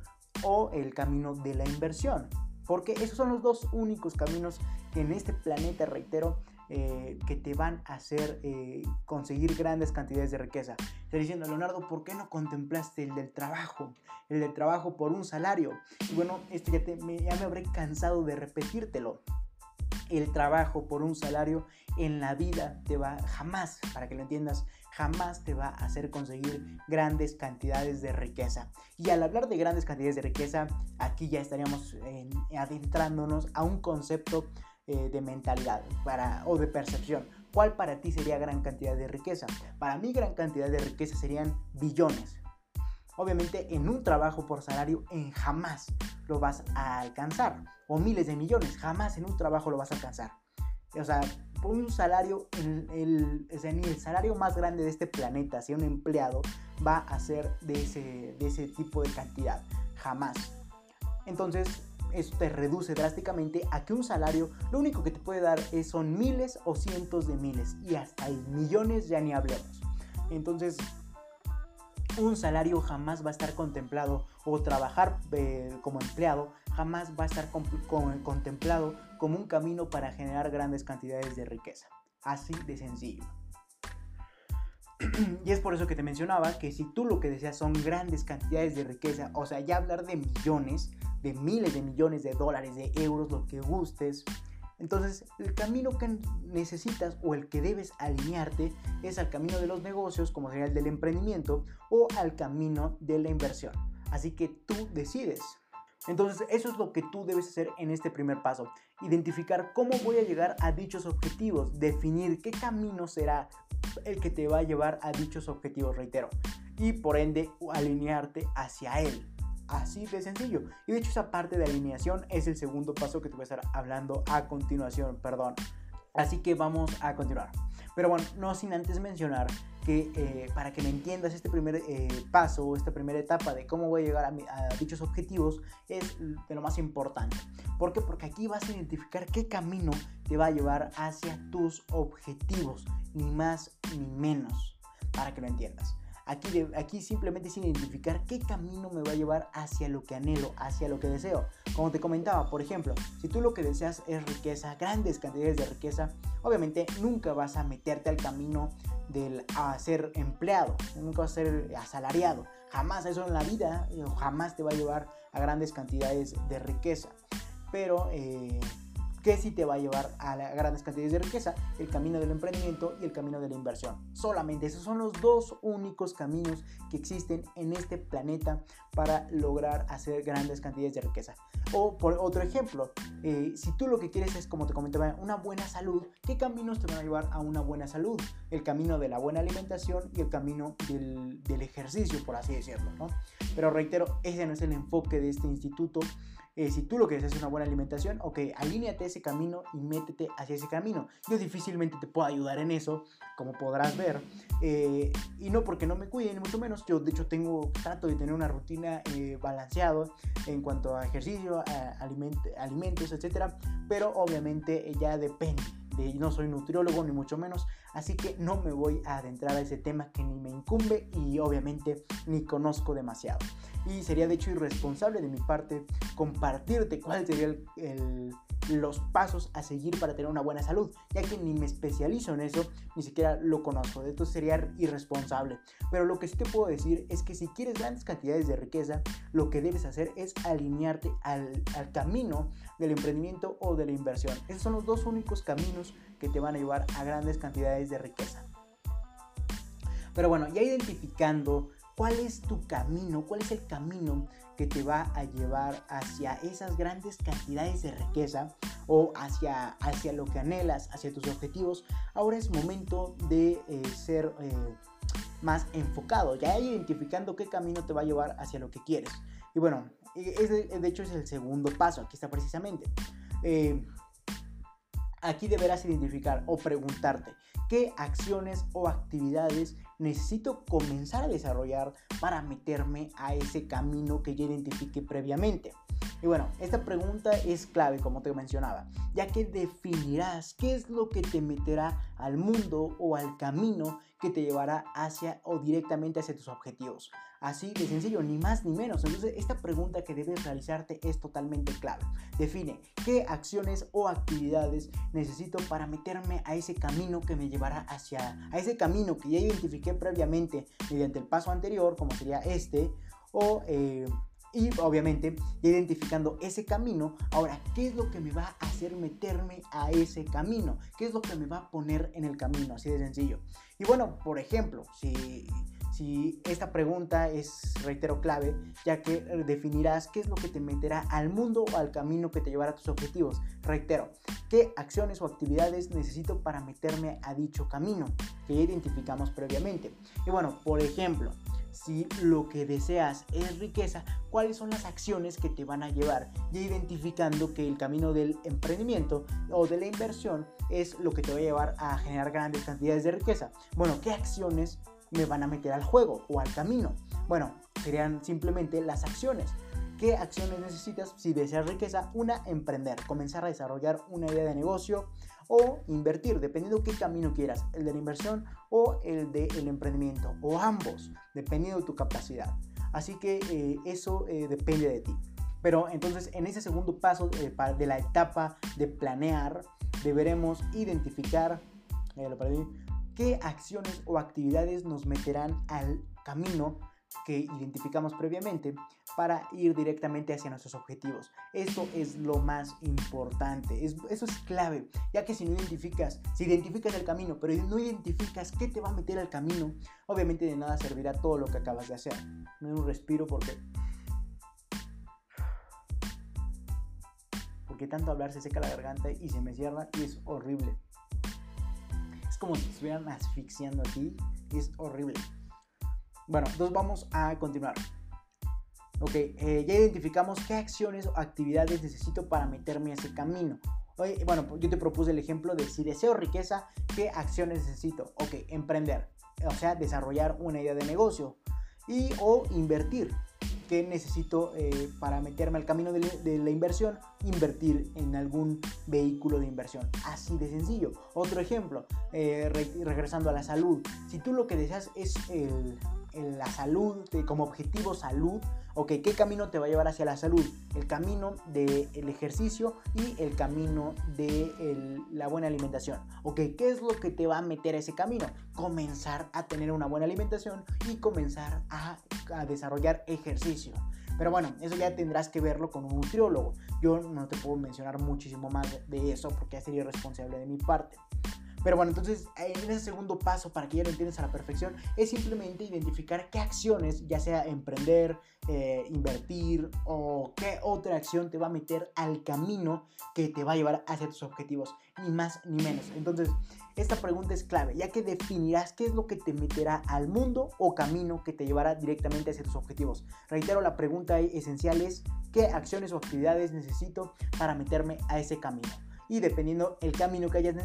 o el camino de la inversión. Porque esos son los dos únicos caminos que en este planeta, reitero, eh, que te van a hacer eh, conseguir grandes cantidades de riqueza. Estoy diciendo, Leonardo, ¿por qué no contemplaste el del trabajo? El del trabajo por un salario. Y bueno, esto ya, me, ya me habré cansado de repetírtelo. El trabajo por un salario en la vida te va jamás, para que lo entiendas, jamás te va a hacer conseguir grandes cantidades de riqueza. Y al hablar de grandes cantidades de riqueza, aquí ya estaríamos adentrándonos a un concepto eh, de mentalidad para, o de percepción. ¿Cuál para ti sería gran cantidad de riqueza? Para mí gran cantidad de riqueza serían billones. Obviamente en un trabajo por salario en jamás lo vas a alcanzar. O miles de millones, jamás en un trabajo lo vas a alcanzar. O sea, por un salario, el, el, el salario más grande de este planeta, si un empleado, va a ser de ese, de ese tipo de cantidad. Jamás. Entonces, eso te reduce drásticamente a que un salario lo único que te puede dar es, son miles o cientos de miles y hasta millones ya ni hablemos. Entonces, un salario jamás va a estar contemplado o trabajar eh, como empleado jamás va a estar contemplado como un camino para generar grandes cantidades de riqueza. Así de sencillo. y es por eso que te mencionaba que si tú lo que deseas son grandes cantidades de riqueza, o sea, ya hablar de millones, de miles de millones de dólares, de euros, lo que gustes, entonces el camino que necesitas o el que debes alinearte es al camino de los negocios, como sería el del emprendimiento, o al camino de la inversión. Así que tú decides. Entonces eso es lo que tú debes hacer en este primer paso. Identificar cómo voy a llegar a dichos objetivos. Definir qué camino será el que te va a llevar a dichos objetivos, reitero. Y por ende alinearte hacia él. Así de sencillo. Y de hecho esa parte de alineación es el segundo paso que te voy a estar hablando a continuación, perdón. Así que vamos a continuar. Pero bueno, no sin antes mencionar que eh, para que me entiendas este primer eh, paso, esta primera etapa de cómo voy a llegar a, a, dichos objetivos es de lo más importante. ¿Por qué? Porque aquí vas a identificar qué camino te va a llevar hacia tus objetivos, ni más ni menos, para que lo entiendas. Aquí, aquí simplemente es identificar qué camino me va a llevar hacia lo que anhelo, hacia lo que deseo. Como te comentaba, por ejemplo, si tú lo que deseas es riqueza, grandes cantidades de riqueza, obviamente nunca vas a meterte al camino del a ser empleado, nunca vas a ser asalariado. Jamás eso en la vida, eh, jamás te va a llevar a grandes cantidades de riqueza. Pero eh, que sí te va a llevar a grandes cantidades de riqueza, el camino del emprendimiento y el camino de la inversión. Solamente esos son los dos únicos caminos que existen en este planeta para lograr hacer grandes cantidades de riqueza. O por otro ejemplo, eh, si tú lo que quieres es, como te comentaba, una buena salud, ¿qué caminos te van a llevar a una buena salud? El camino de la buena alimentación y el camino del, ejercicio, por así decirlo. Pero reitero, ese no es el enfoque de este instituto. Eh, si tú lo que deseas es una buena alimentación, ok, alíneate ese camino y métete hacia ese camino. Yo difícilmente te puedo ayudar en eso, como podrás ver. Eh, y no porque no me cuide, ni mucho menos. Yo, de hecho, tengo, trato de tener una rutina eh, balanceada en cuanto a ejercicio, a alimentos, etcétera. Pero obviamente ya depende. De, no soy nutriólogo ni mucho menos, así que no me voy a adentrar a ese tema que ni me incumbe y obviamente ni conozco demasiado y sería de hecho irresponsable de mi parte compartirte cuáles serían los pasos a seguir para tener una buena salud, ya que ni me especializo en eso, ni siquiera lo conozco, de esto sería irresponsable. Pero lo que sí te puedo decir es que si quieres grandes cantidades de riqueza, lo que debes hacer es alinearte al, al camino del emprendimiento o de la inversión. Esos son los dos únicos caminos que te van a llevar a grandes cantidades de riqueza. Pero bueno, ya identificando cuál es tu camino, cuál es el camino que te va a llevar hacia esas grandes cantidades de riqueza o hacia, hacia lo que anhelas, hacia tus objetivos. Ahora es momento de eh, ser eh, más enfocado, ya identificando qué camino te va a llevar hacia lo que quieres. Y bueno, de, de hecho es el segundo paso, aquí está precisamente. Eh, aquí deberás identificar o preguntarte qué acciones o actividades necesito comenzar a desarrollar para meterme a ese camino que ya identifique previamente? Y bueno, esta pregunta es clave, como te mencionaba, ya que definirás qué es lo que te meterá al mundo o al camino que te llevará hacia o directamente hacia tus objetivos. Así de sencillo, ni más ni menos. Entonces, esta pregunta que debes realizarte es totalmente clave. Define qué acciones o actividades necesito para meterme a ese camino que me llevará hacia a ese camino que ya identifiqué previamente mediante el paso anterior, como sería este, o eh, y obviamente, identificando ese camino, ahora, ¿qué es lo que me va a hacer meterme a ese camino? ¿Qué es lo que me va a poner en el camino? Así de sencillo. Y bueno, por ejemplo, si, si esta pregunta es, reitero, clave, ya que definirás qué es lo que te meterá al mundo o al camino que te llevará a tus objetivos. Reitero, ¿qué acciones o actividades necesito para meterme a dicho camino que ya identificamos previamente? Y bueno, por ejemplo, si lo que deseas es riqueza, cuáles son las acciones que te van a llevar, ya identificando que el camino del emprendimiento o de la inversión es lo que te va a llevar a generar grandes cantidades de riqueza. Bueno, ¿qué acciones me van a meter al juego o al camino? Bueno, serían simplemente las acciones. ¿Qué acciones necesitas si deseas riqueza? Una, emprender, comenzar a desarrollar una idea de negocio, o invertir, dependiendo qué camino quieras, el de la inversión o el del emprendimiento, o ambos, dependiendo de tu capacidad. Así que eh, eso eh, depende de ti. Pero entonces en ese segundo paso eh, de la etapa de planear, deberemos identificar qué acciones o actividades nos meterán al camino que identificamos previamente para ir directamente hacia nuestros objetivos. Esto es lo más importante, eso es clave, ya que si no identificas, si identificas el camino, pero no identificas qué te va a meter al camino, obviamente de nada servirá todo lo que acabas de hacer. Doy un respiro porque... Porque tanto hablar se seca la garganta y se me cierra y es horrible. Es como si estuvieran asfixiando aquí y es horrible. Bueno, entonces vamos a continuar. Ok, eh, ya identificamos qué acciones o actividades necesito para meterme a ese camino. bueno, yo te propuse el ejemplo de si deseo riqueza, ¿qué acciones necesito? Ok, emprender, o sea, desarrollar una idea de negocio y o invertir. ¿Qué necesito eh, para meterme al camino de, la inversión? Invertir en algún vehículo de inversión. Así de sencillo. Otro ejemplo, eh, regresando a la salud. Si tú lo que deseas es el en la salud, como objetivo salud, ok, ¿qué camino te va a llevar hacia la salud? El camino del ejercicio y el camino de la buena alimentación, ok, ¿qué es lo que te va a meter a ese camino? Comenzar a tener una buena alimentación y comenzar a, a desarrollar ejercicio. Pero bueno, eso ya tendrás que verlo con un nutriólogo. Yo no te puedo mencionar muchísimo más de eso porque sería responsable de mi parte. Pero bueno, entonces en ese segundo paso, para que ya lo entiendas a la perfección, es simplemente identificar qué acciones, ya sea emprender, eh, invertir o qué otra acción te va a meter al camino que te va a llevar hacia tus objetivos, ni más ni menos. Entonces, esta pregunta es clave, ya que definirás qué es lo que te meterá al mundo o camino que te llevará directamente hacia tus objetivos. Reitero, la pregunta esencial es, ¿qué acciones o actividades necesito para meterme a ese camino? Y dependiendo el camino que hayas,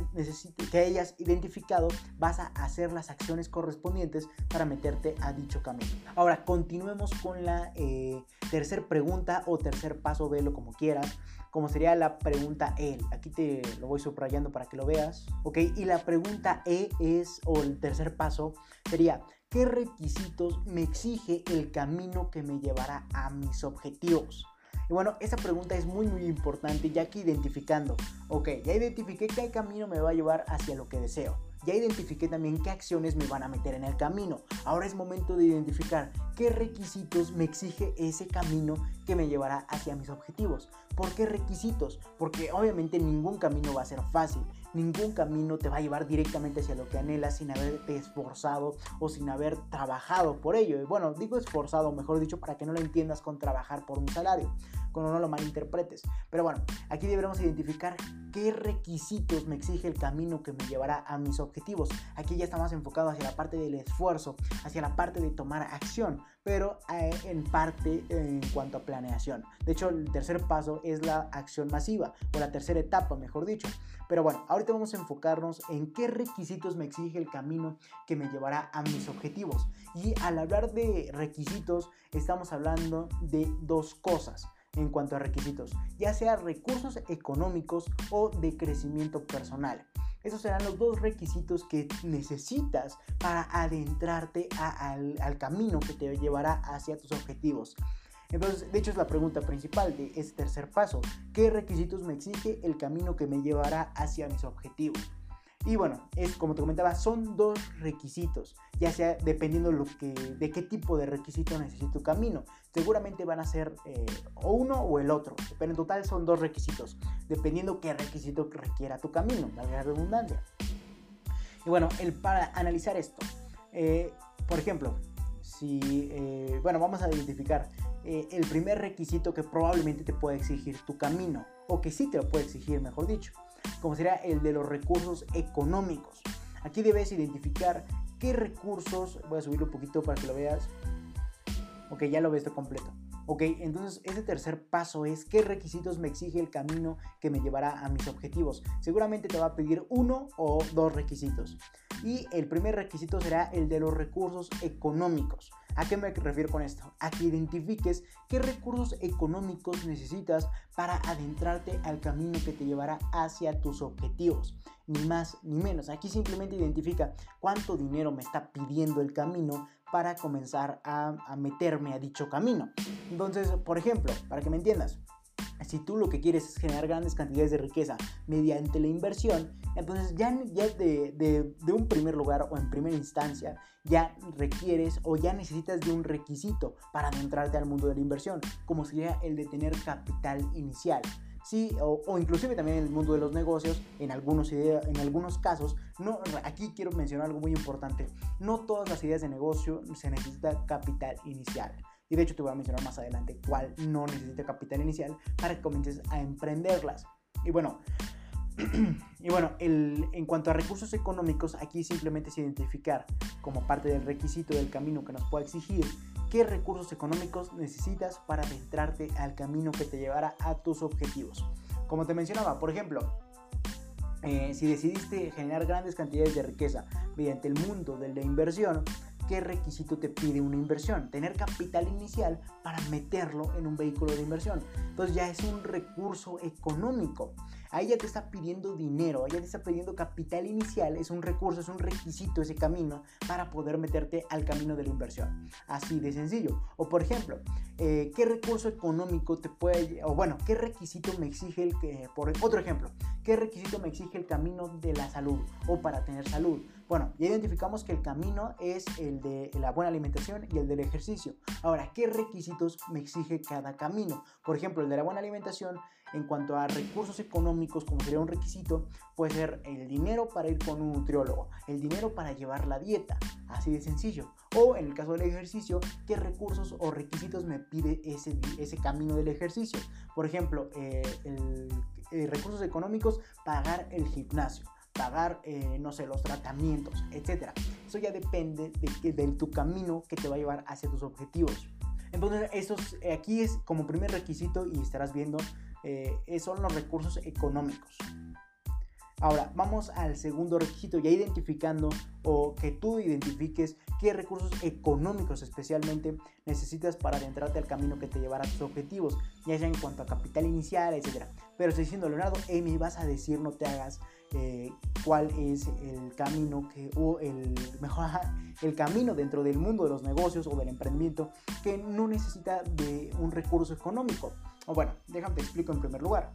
que identificado, vas a hacer las acciones correspondientes para meterte a dicho camino. Ahora, continuemos con la eh, tercer pregunta o tercer paso, velo como quieras, como sería la pregunta E. Aquí te lo voy subrayando para que lo veas, ¿ok? Y la pregunta E es, o el tercer paso, sería, ¿qué requisitos me exige el camino que me llevará a mis objetivos? Y bueno, esta pregunta es muy muy importante ya que identificando, ok, ya identifiqué qué camino me va a llevar hacia lo que deseo. Ya identifiqué también qué acciones me van a meter en el camino. Ahora es momento de identificar qué requisitos me exige ese camino que me llevará hacia mis objetivos. ¿Por qué requisitos? Porque obviamente ningún camino va a ser fácil ningún camino te va a llevar directamente hacia lo que anhelas sin haberte esforzado o sin haber trabajado por ello. Y bueno, digo esforzado, mejor dicho, para que no lo entiendas con trabajar por un salario, cuando no lo malinterpretes. Pero bueno, aquí deberemos identificar qué requisitos me exige el camino que me llevará a mis objetivos. Aquí ya está más enfocado hacia la parte del esfuerzo, hacia la parte de tomar acción. pero eh, en parte en cuanto a planeación. De hecho, el tercer paso es la acción masiva, o la tercera etapa, mejor dicho. Pero bueno, ahorita vamos a enfocarnos en qué requisitos me exige el camino que me llevará a mis objetivos. Y al hablar de requisitos, estamos hablando de dos cosas en cuanto a requisitos, ya sea recursos económicos o de crecimiento personal. Esos serán los dos requisitos que necesitas para adentrarte al, camino que te llevará hacia tus objetivos. Entonces, de hecho es la pregunta principal de este tercer paso. ¿Qué requisitos me exige el camino que me llevará hacia mis objetivos? Y bueno, es como te comentaba, son dos requisitos, ya sea dependiendo de qué tipo de requisito necesita tu camino. Seguramente van a ser eh, o uno o el otro, pero en total son dos requisitos, dependiendo qué requisito requiera tu camino, valga la redundancia. Y bueno, el, para analizar esto, eh, por ejemplo, si, eh, bueno, vamos a identificar el primer requisito que probablemente te puede exigir tu camino, o que sí te lo puede exigir, mejor dicho como sería el de los recursos económicos. Aquí debes identificar qué recursos, voy a subirlo un poquito para que lo veas. Ok, ya lo ves completo. Ok, entonces ese tercer paso es qué requisitos me exige el camino que me llevará a mis objetivos. Seguramente te va a pedir uno o dos requisitos. Y el primer requisito será el de los recursos económicos. ¿A qué me refiero con esto? A que identifiques qué recursos económicos necesitas para adentrarte al camino que te llevará hacia tus objetivos. Ni más ni menos. Aquí simplemente identifica cuánto dinero me está pidiendo el camino para comenzar a, meterme a dicho camino. Entonces, por ejemplo, para que me entiendas, si tú lo que quieres es generar grandes cantidades de riqueza mediante la inversión, entonces ya, de, de, un primer lugar o en primera instancia ya requieres o ya necesitas de un requisito para adentrarte al mundo de la inversión, como sería el de tener capital inicial. Sí, o, o, inclusive también en el mundo de los negocios, en algunos, en algunos casos, no, aquí quiero mencionar algo muy importante, no todas las ideas de negocio se necesita capital inicial. Y de hecho te voy a mencionar más adelante cuál no necesita capital inicial para que comiences a emprenderlas. Y bueno, y bueno, en cuanto a recursos económicos, aquí simplemente es identificar como parte del requisito del camino que nos pueda exigir qué recursos económicos necesitas para adentrarte al camino que te llevará a tus objetivos. Como te mencionaba, por ejemplo, eh, si decidiste generar grandes cantidades de riqueza mediante el mundo de la inversión, ¿qué requisito te pide una inversión? Tener capital inicial para meterlo en un vehículo de inversión. Entonces ya es un recurso económico. Ahí ya te está pidiendo dinero, ahí ya te está pidiendo capital inicial, es un recurso, es un requisito ese camino para poder meterte al camino de la inversión. Así de sencillo. O por ejemplo, eh, ¿qué recurso económico te puede, o bueno, qué requisito me exige el que, por otro ejemplo, qué requisito me exige el camino de la salud o para tener salud? Bueno, ya identificamos que el camino es el de la buena alimentación y el del ejercicio. Ahora, ¿qué requisitos me exige cada camino? Por ejemplo, el de la buena alimentación en cuanto a recursos económicos, como sería un requisito, puede ser el dinero para ir con un nutriólogo, el dinero para llevar la dieta, así de sencillo. O en el caso del ejercicio, ¿qué recursos o requisitos me pide ese, ese camino del ejercicio? Por ejemplo, eh, eh, recursos económicos, pagar el gimnasio pagar, eh, no sé, los tratamientos, etc. Eso ya depende de, de, tu camino que te va a llevar hacia tus objetivos. Entonces, esos, aquí es como primer requisito y estarás viendo, eh, son los recursos económicos. Ahora, vamos al segundo requisito, ya identificando o que tú identifiques qué recursos económicos especialmente necesitas para adentrarte al camino que te llevará a tus objetivos, ya sea en cuanto a capital inicial, etc. Pero estoy diciendo, Leonardo, me vas a decir, no te hagas eh, cuál es el camino que, o el mejor, el camino dentro del mundo de los negocios o del emprendimiento que no necesita de un recurso económico. O bueno, déjame te explico en primer lugar.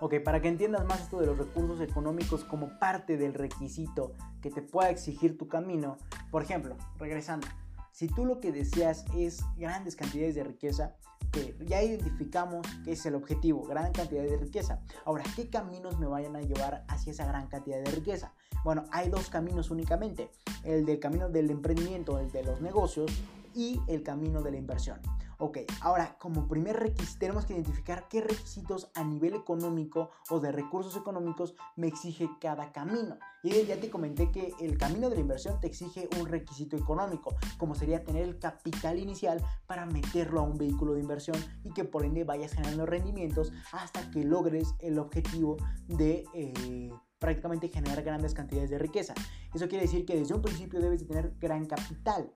Ok, para que entiendas más esto de los recursos económicos como parte del requisito que te pueda exigir tu camino, por ejemplo, regresando, si tú lo que deseas es grandes cantidades de riqueza, que ya identificamos que es el objetivo, gran cantidad de riqueza. Ahora, ¿qué caminos me vayan a llevar hacia esa gran cantidad de riqueza? Bueno, hay dos caminos únicamente, el del camino del emprendimiento, el de los negocios y el camino de la inversión. Ok, ahora como primer requisito tenemos que identificar qué requisitos a nivel económico o de recursos económicos me exige cada camino. Y ya te comenté que el camino de la inversión te exige un requisito económico, como sería tener el capital inicial para meterlo a un vehículo de inversión y que por ende vayas generando rendimientos hasta que logres el objetivo de... Eh, prácticamente generar grandes cantidades de riqueza. Eso quiere decir que desde un principio debes de tener gran capital.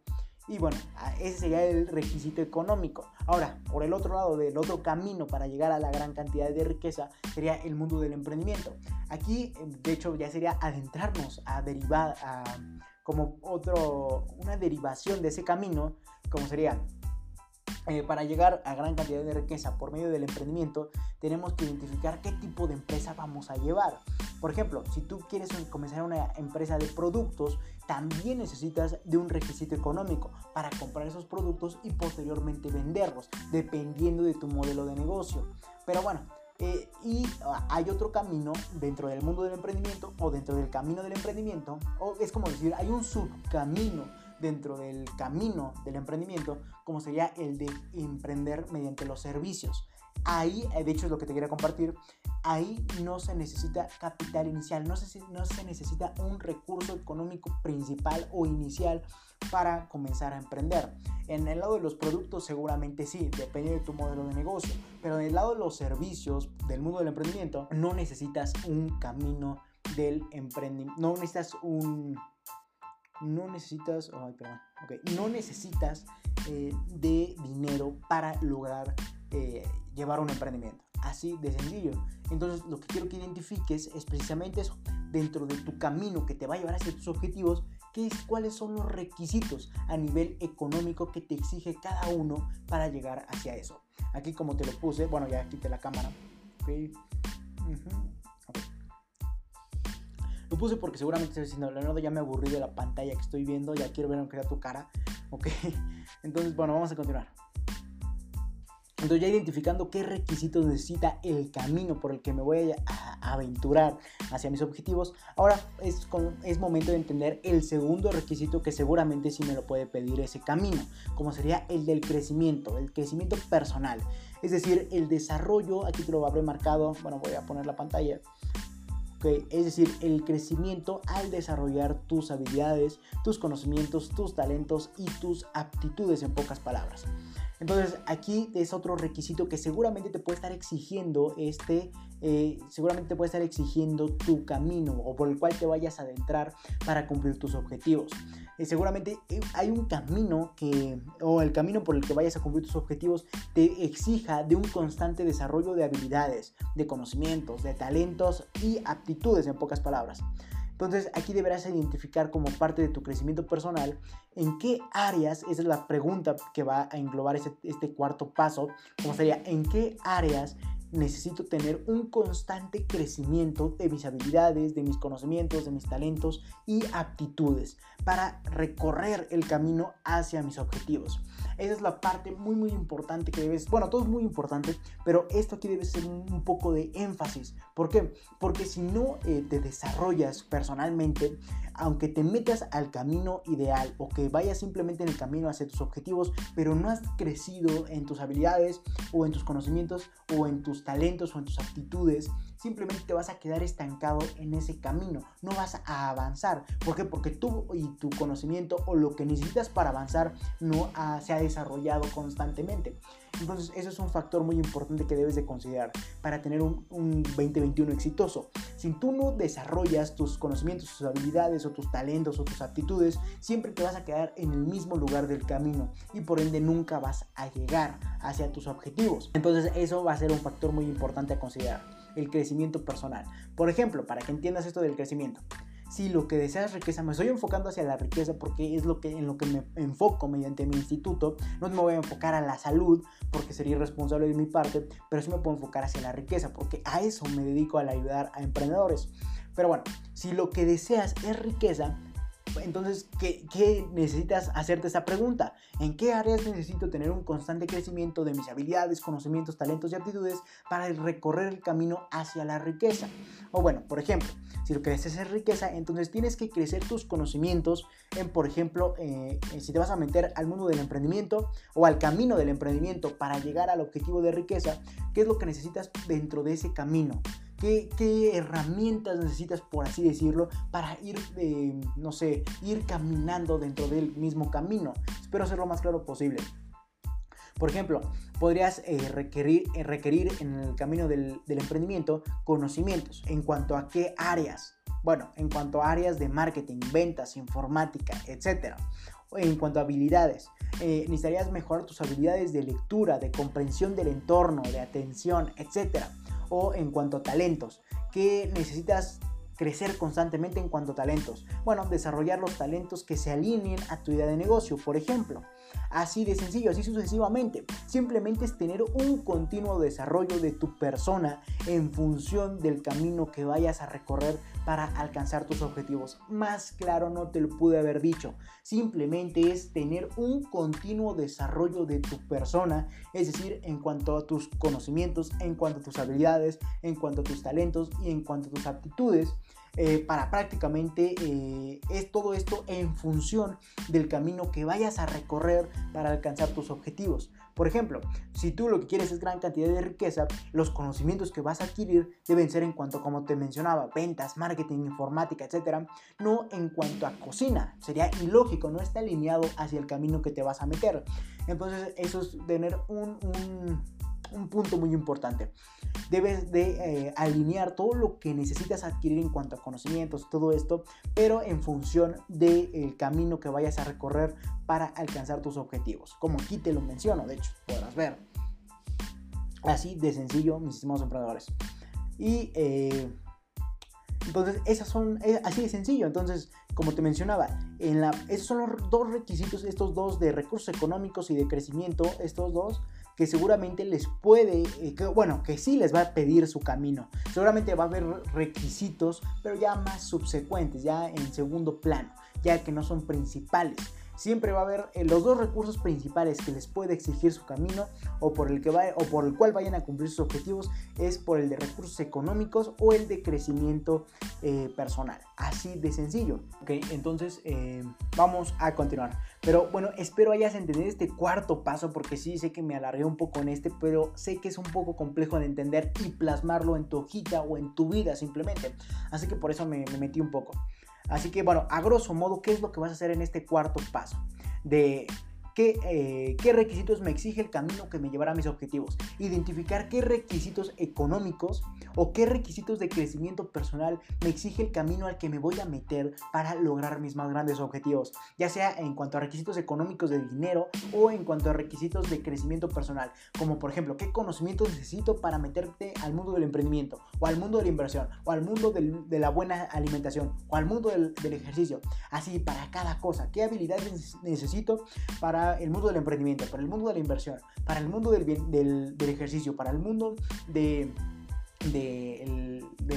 Y bueno, ese sería el requisito económico. Ahora, por el otro lado, del otro camino para llegar a la gran cantidad de riqueza sería el mundo del emprendimiento. Aquí, de hecho, ya sería adentrarnos a derivar, como otro, una derivación de ese camino, como sería eh, para llegar a gran cantidad de riqueza por medio del emprendimiento, tenemos que identificar qué tipo de empresa vamos a llevar. Por ejemplo, si tú quieres comenzar una empresa de productos, también necesitas de un requisito económico para comprar esos productos y posteriormente venderlos, dependiendo de tu modelo de negocio. Pero bueno, eh, y hay otro camino dentro del mundo del emprendimiento o dentro del camino del emprendimiento, o es como decir, hay un subcamino dentro del camino del emprendimiento, como sería el de emprender mediante los servicios. Ahí, eh, de hecho es lo que te quería compartir, ahí no se necesita capital inicial, no se, no se necesita un recurso económico principal o inicial para comenzar a emprender. En el lado de los productos seguramente sí, depende de tu modelo de negocio, pero en el lado de los servicios del mundo del emprendimiento no necesitas un camino del emprendimiento, no necesitas un no necesitas, no necesitas eh, de dinero para lograr eh, llevar un emprendimiento. Así de sencillo. Entonces lo que quiero que identifiques es precisamente eso. Dentro de tu camino que te va a llevar hacia tus objetivos, ¿qué es, cuáles son los requisitos a nivel económico que te exige cada uno para llegar hacia eso. Aquí como te lo puse, bueno ya quité la cámara. Okay. Lo puse porque seguramente estás diciendo, Leonardo, ya me aburrí de la pantalla que estoy viendo, ya quiero ver aunque sea tu cara. Ok, entonces, bueno, vamos a continuar. Entonces ya identificando qué requisitos necesita el camino por el que me voy a, aventurar hacia mis objetivos, ahora es, es momento de entender el segundo requisito que seguramente sí me lo puede pedir ese camino, como sería el del crecimiento, el crecimiento personal. Es decir, el desarrollo, aquí te lo habré marcado, bueno voy a poner la pantalla, es decir, el crecimiento al desarrollar tus habilidades, tus conocimientos, tus talentos y tus aptitudes en pocas palabras. Entonces aquí es otro requisito que seguramente te puede estar exigiendo este, eh, seguramente te puede estar exigiendo tu camino o por el cual te vayas a adentrar para cumplir tus objetivos. Eh, seguramente eh, hay un camino que, o el camino por el que vayas a cumplir tus objetivos te exija de un constante desarrollo de habilidades, de conocimientos, de talentos y aptitudes en pocas palabras. Entonces aquí deberás identificar como parte de tu crecimiento personal en qué áreas, esa es la pregunta que va a englobar este, este cuarto paso, como sería, en qué áreas necesito tener un constante crecimiento de mis habilidades, de mis conocimientos, de mis talentos y aptitudes para recorrer el camino hacia mis objetivos. Esa es la parte muy muy importante que debes, bueno, todo es muy importante, pero esto aquí debe ser un, poco de énfasis. ¿Por qué? Porque si no eh, te desarrollas personalmente, aunque te metas al camino ideal o que vayas simplemente en el camino hacia tus objetivos, pero no has crecido en tus habilidades o en tus conocimientos o en tus talentos o en tus aptitudes, simplemente te vas a quedar estancado en ese camino, no vas a avanzar. ¿Por qué? Porque tú y tu conocimiento o lo que necesitas para avanzar no se ha desarrollado constantemente. Entonces, eso es un factor muy importante que debes de considerar para tener un, 2021 exitoso. Si tú no desarrollas tus conocimientos, tus habilidades o tus talentos o tus aptitudes, siempre te vas a quedar en el mismo lugar del camino y por ende nunca vas a llegar hacia tus objetivos. Entonces, eso va a ser un factor muy importante a considerar, el crecimiento personal. Por ejemplo, para que entiendas esto del crecimiento, si lo que deseas riqueza, me estoy enfocando hacia la riqueza porque es lo que, en lo que me enfoco mediante mi instituto. No me voy a enfocar a la salud porque sería irresponsable de mi parte, pero sí me puedo enfocar hacia la riqueza porque a eso me dedico al ayudar a emprendedores. Pero bueno, si lo que deseas es riqueza, Entonces, ¿qué, ¿qué, necesitas hacerte esa pregunta? ¿En qué áreas necesito tener un constante crecimiento de mis habilidades, conocimientos, talentos y aptitudes para recorrer el camino hacia la riqueza? O bueno, por ejemplo, si lo que deseas es riqueza, entonces tienes que crecer tus conocimientos en, por ejemplo, eh, si te vas a meter al mundo del emprendimiento o al camino del emprendimiento para llegar al objetivo de riqueza, ¿qué es lo que necesitas dentro de ese camino? ¿Qué, herramientas necesitas, por así decirlo, para ir, eh, no sé, ir caminando dentro del mismo camino? Espero ser lo más claro posible. Por ejemplo, podrías eh, requerir, eh, requerir en el camino del, emprendimiento conocimientos en cuanto a qué áreas. Bueno, en cuanto a áreas de marketing, ventas, informática, etc. En cuanto a habilidades, necesitarías mejorar tus habilidades de lectura, de comprensión del entorno, de atención, etc o en cuanto a talentos, que necesitas crecer constantemente en cuanto a talentos. Bueno, desarrollar los talentos que se alineen a tu idea de negocio, por ejemplo. Así de sencillo, así sucesivamente. Simplemente es tener un continuo desarrollo de tu persona en función del camino que vayas a recorrer para alcanzar tus objetivos. Más claro no te lo pude haber dicho. Simplemente es tener un continuo desarrollo de tu persona, es decir, en cuanto a tus conocimientos, en cuanto a tus habilidades, en cuanto a tus talentos y en cuanto a tus aptitudes eh, para prácticamente eh, es todo esto en función del camino que vayas a recorrer para alcanzar tus objetivos. Por ejemplo, si tú lo que quieres es gran cantidad de riqueza, los conocimientos que vas a adquirir deben ser en cuanto, como te mencionaba, ventas, marketing, informática, etcétera, no en cuanto a cocina. Sería ilógico, no está alineado hacia el camino que te vas a meter. Entonces, eso es tener un un punto muy importante. Debes de eh, alinear todo lo que necesitas adquirir en cuanto a conocimientos, todo esto, pero en función del camino que vayas a recorrer para alcanzar tus objetivos. Como aquí te lo menciono, de hecho, podrás ver. Así de sencillo, mis estimados emprendedores. Y eh, entonces, esas son eh, así de sencillo. Entonces, como te mencionaba, en la, esos son los dos requisitos, estos dos de recursos económicos y de crecimiento, estos dos que seguramente les puede, eh, bueno, que sí les va a pedir su camino. Seguramente va a haber requisitos, pero ya más subsecuentes, ya en segundo plano, ya que no son principales siempre va a haber eh, los dos recursos principales que les puede exigir su camino o por el que va, o por el cual vayan a cumplir sus objetivos es por el de recursos económicos o el de crecimiento eh, personal. Así de sencillo. Ok entonces eh, vamos a continuar. Pero bueno espero hayas entendido este cuarto paso porque sí sé que me alargué un poco en este pero sé que es un poco complejo de entender y plasmarlo en tu hojita o en tu vida simplemente. Así que por eso me metí un poco Así que bueno, a grosso modo, ¿qué es lo que vas a hacer en este cuarto paso? De eh, ¿Qué, requisitos me exige el camino que me llevará a mis objetivos. Identificar qué requisitos económicos o qué requisitos de crecimiento personal me exige el camino al que me voy a meter para lograr mis más grandes objetivos. Ya sea en cuanto a requisitos económicos de dinero o en cuanto a requisitos de crecimiento personal. Como por ejemplo, qué conocimientos necesito para meterte al mundo del emprendimiento o al mundo de la inversión o al mundo de la buena alimentación o al mundo del, del ejercicio. Así para cada cosa. ¿Qué habilidades necesito para el mundo del emprendimiento, para el mundo de la inversión, para el mundo del, ejercicio, para el mundo de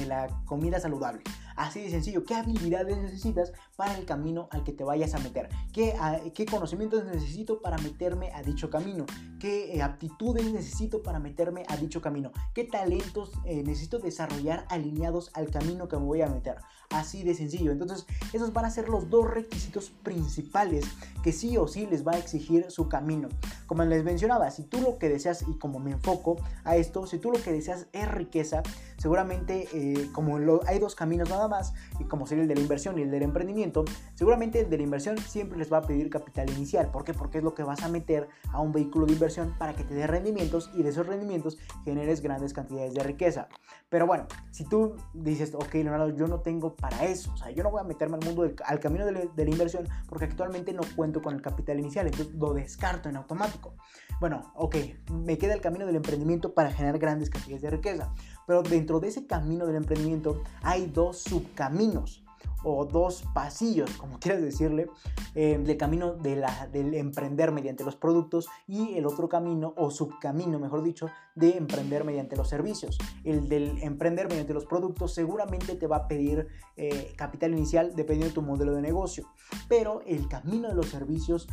la comida saludable. Así de sencillo, ¿qué habilidades necesitas para el camino al que te vayas a meter? ¿Qué, ah, conocimientos necesito para meterme a dicho camino? ¿Qué eh, aptitudes necesito para meterme a dicho camino? ¿Qué talentos eh, necesito desarrollar alineados al camino que me voy a meter? Así de sencillo. Entonces, esos van a ser los dos requisitos principales que sí o sí les va a exigir su camino. Como les mencionaba, si tú lo que deseas, y como me enfoco a esto, si tú lo que deseas es riqueza, seguramente eh, como hay dos caminos nada más, y como sería el de la inversión y el del emprendimiento, seguramente el de la inversión siempre les va a pedir capital inicial. ¿Por qué? Porque es lo que vas a meter a un vehículo de inversión para que te dé rendimientos y de esos rendimientos generes grandes cantidades de riqueza. Pero bueno, si tú dices, ok, Leonardo, yo no tengo para eso, o sea, yo no voy a meterme al mundo, al camino de la, de la inversión porque actualmente no cuento con el capital inicial, entonces lo descarto en automático. Bueno, ok, me queda el camino del emprendimiento para generar grandes cantidades de riqueza. Pero dentro de ese camino del emprendimiento hay dos subcaminos. o dos pasillos, como quieras decirle, eh, del camino de la, del emprender mediante los productos y el otro camino o subcamino, mejor dicho, de emprender mediante los servicios. El del emprender mediante los productos seguramente te va a pedir eh, capital inicial dependiendo de tu modelo de negocio, pero el camino de los servicios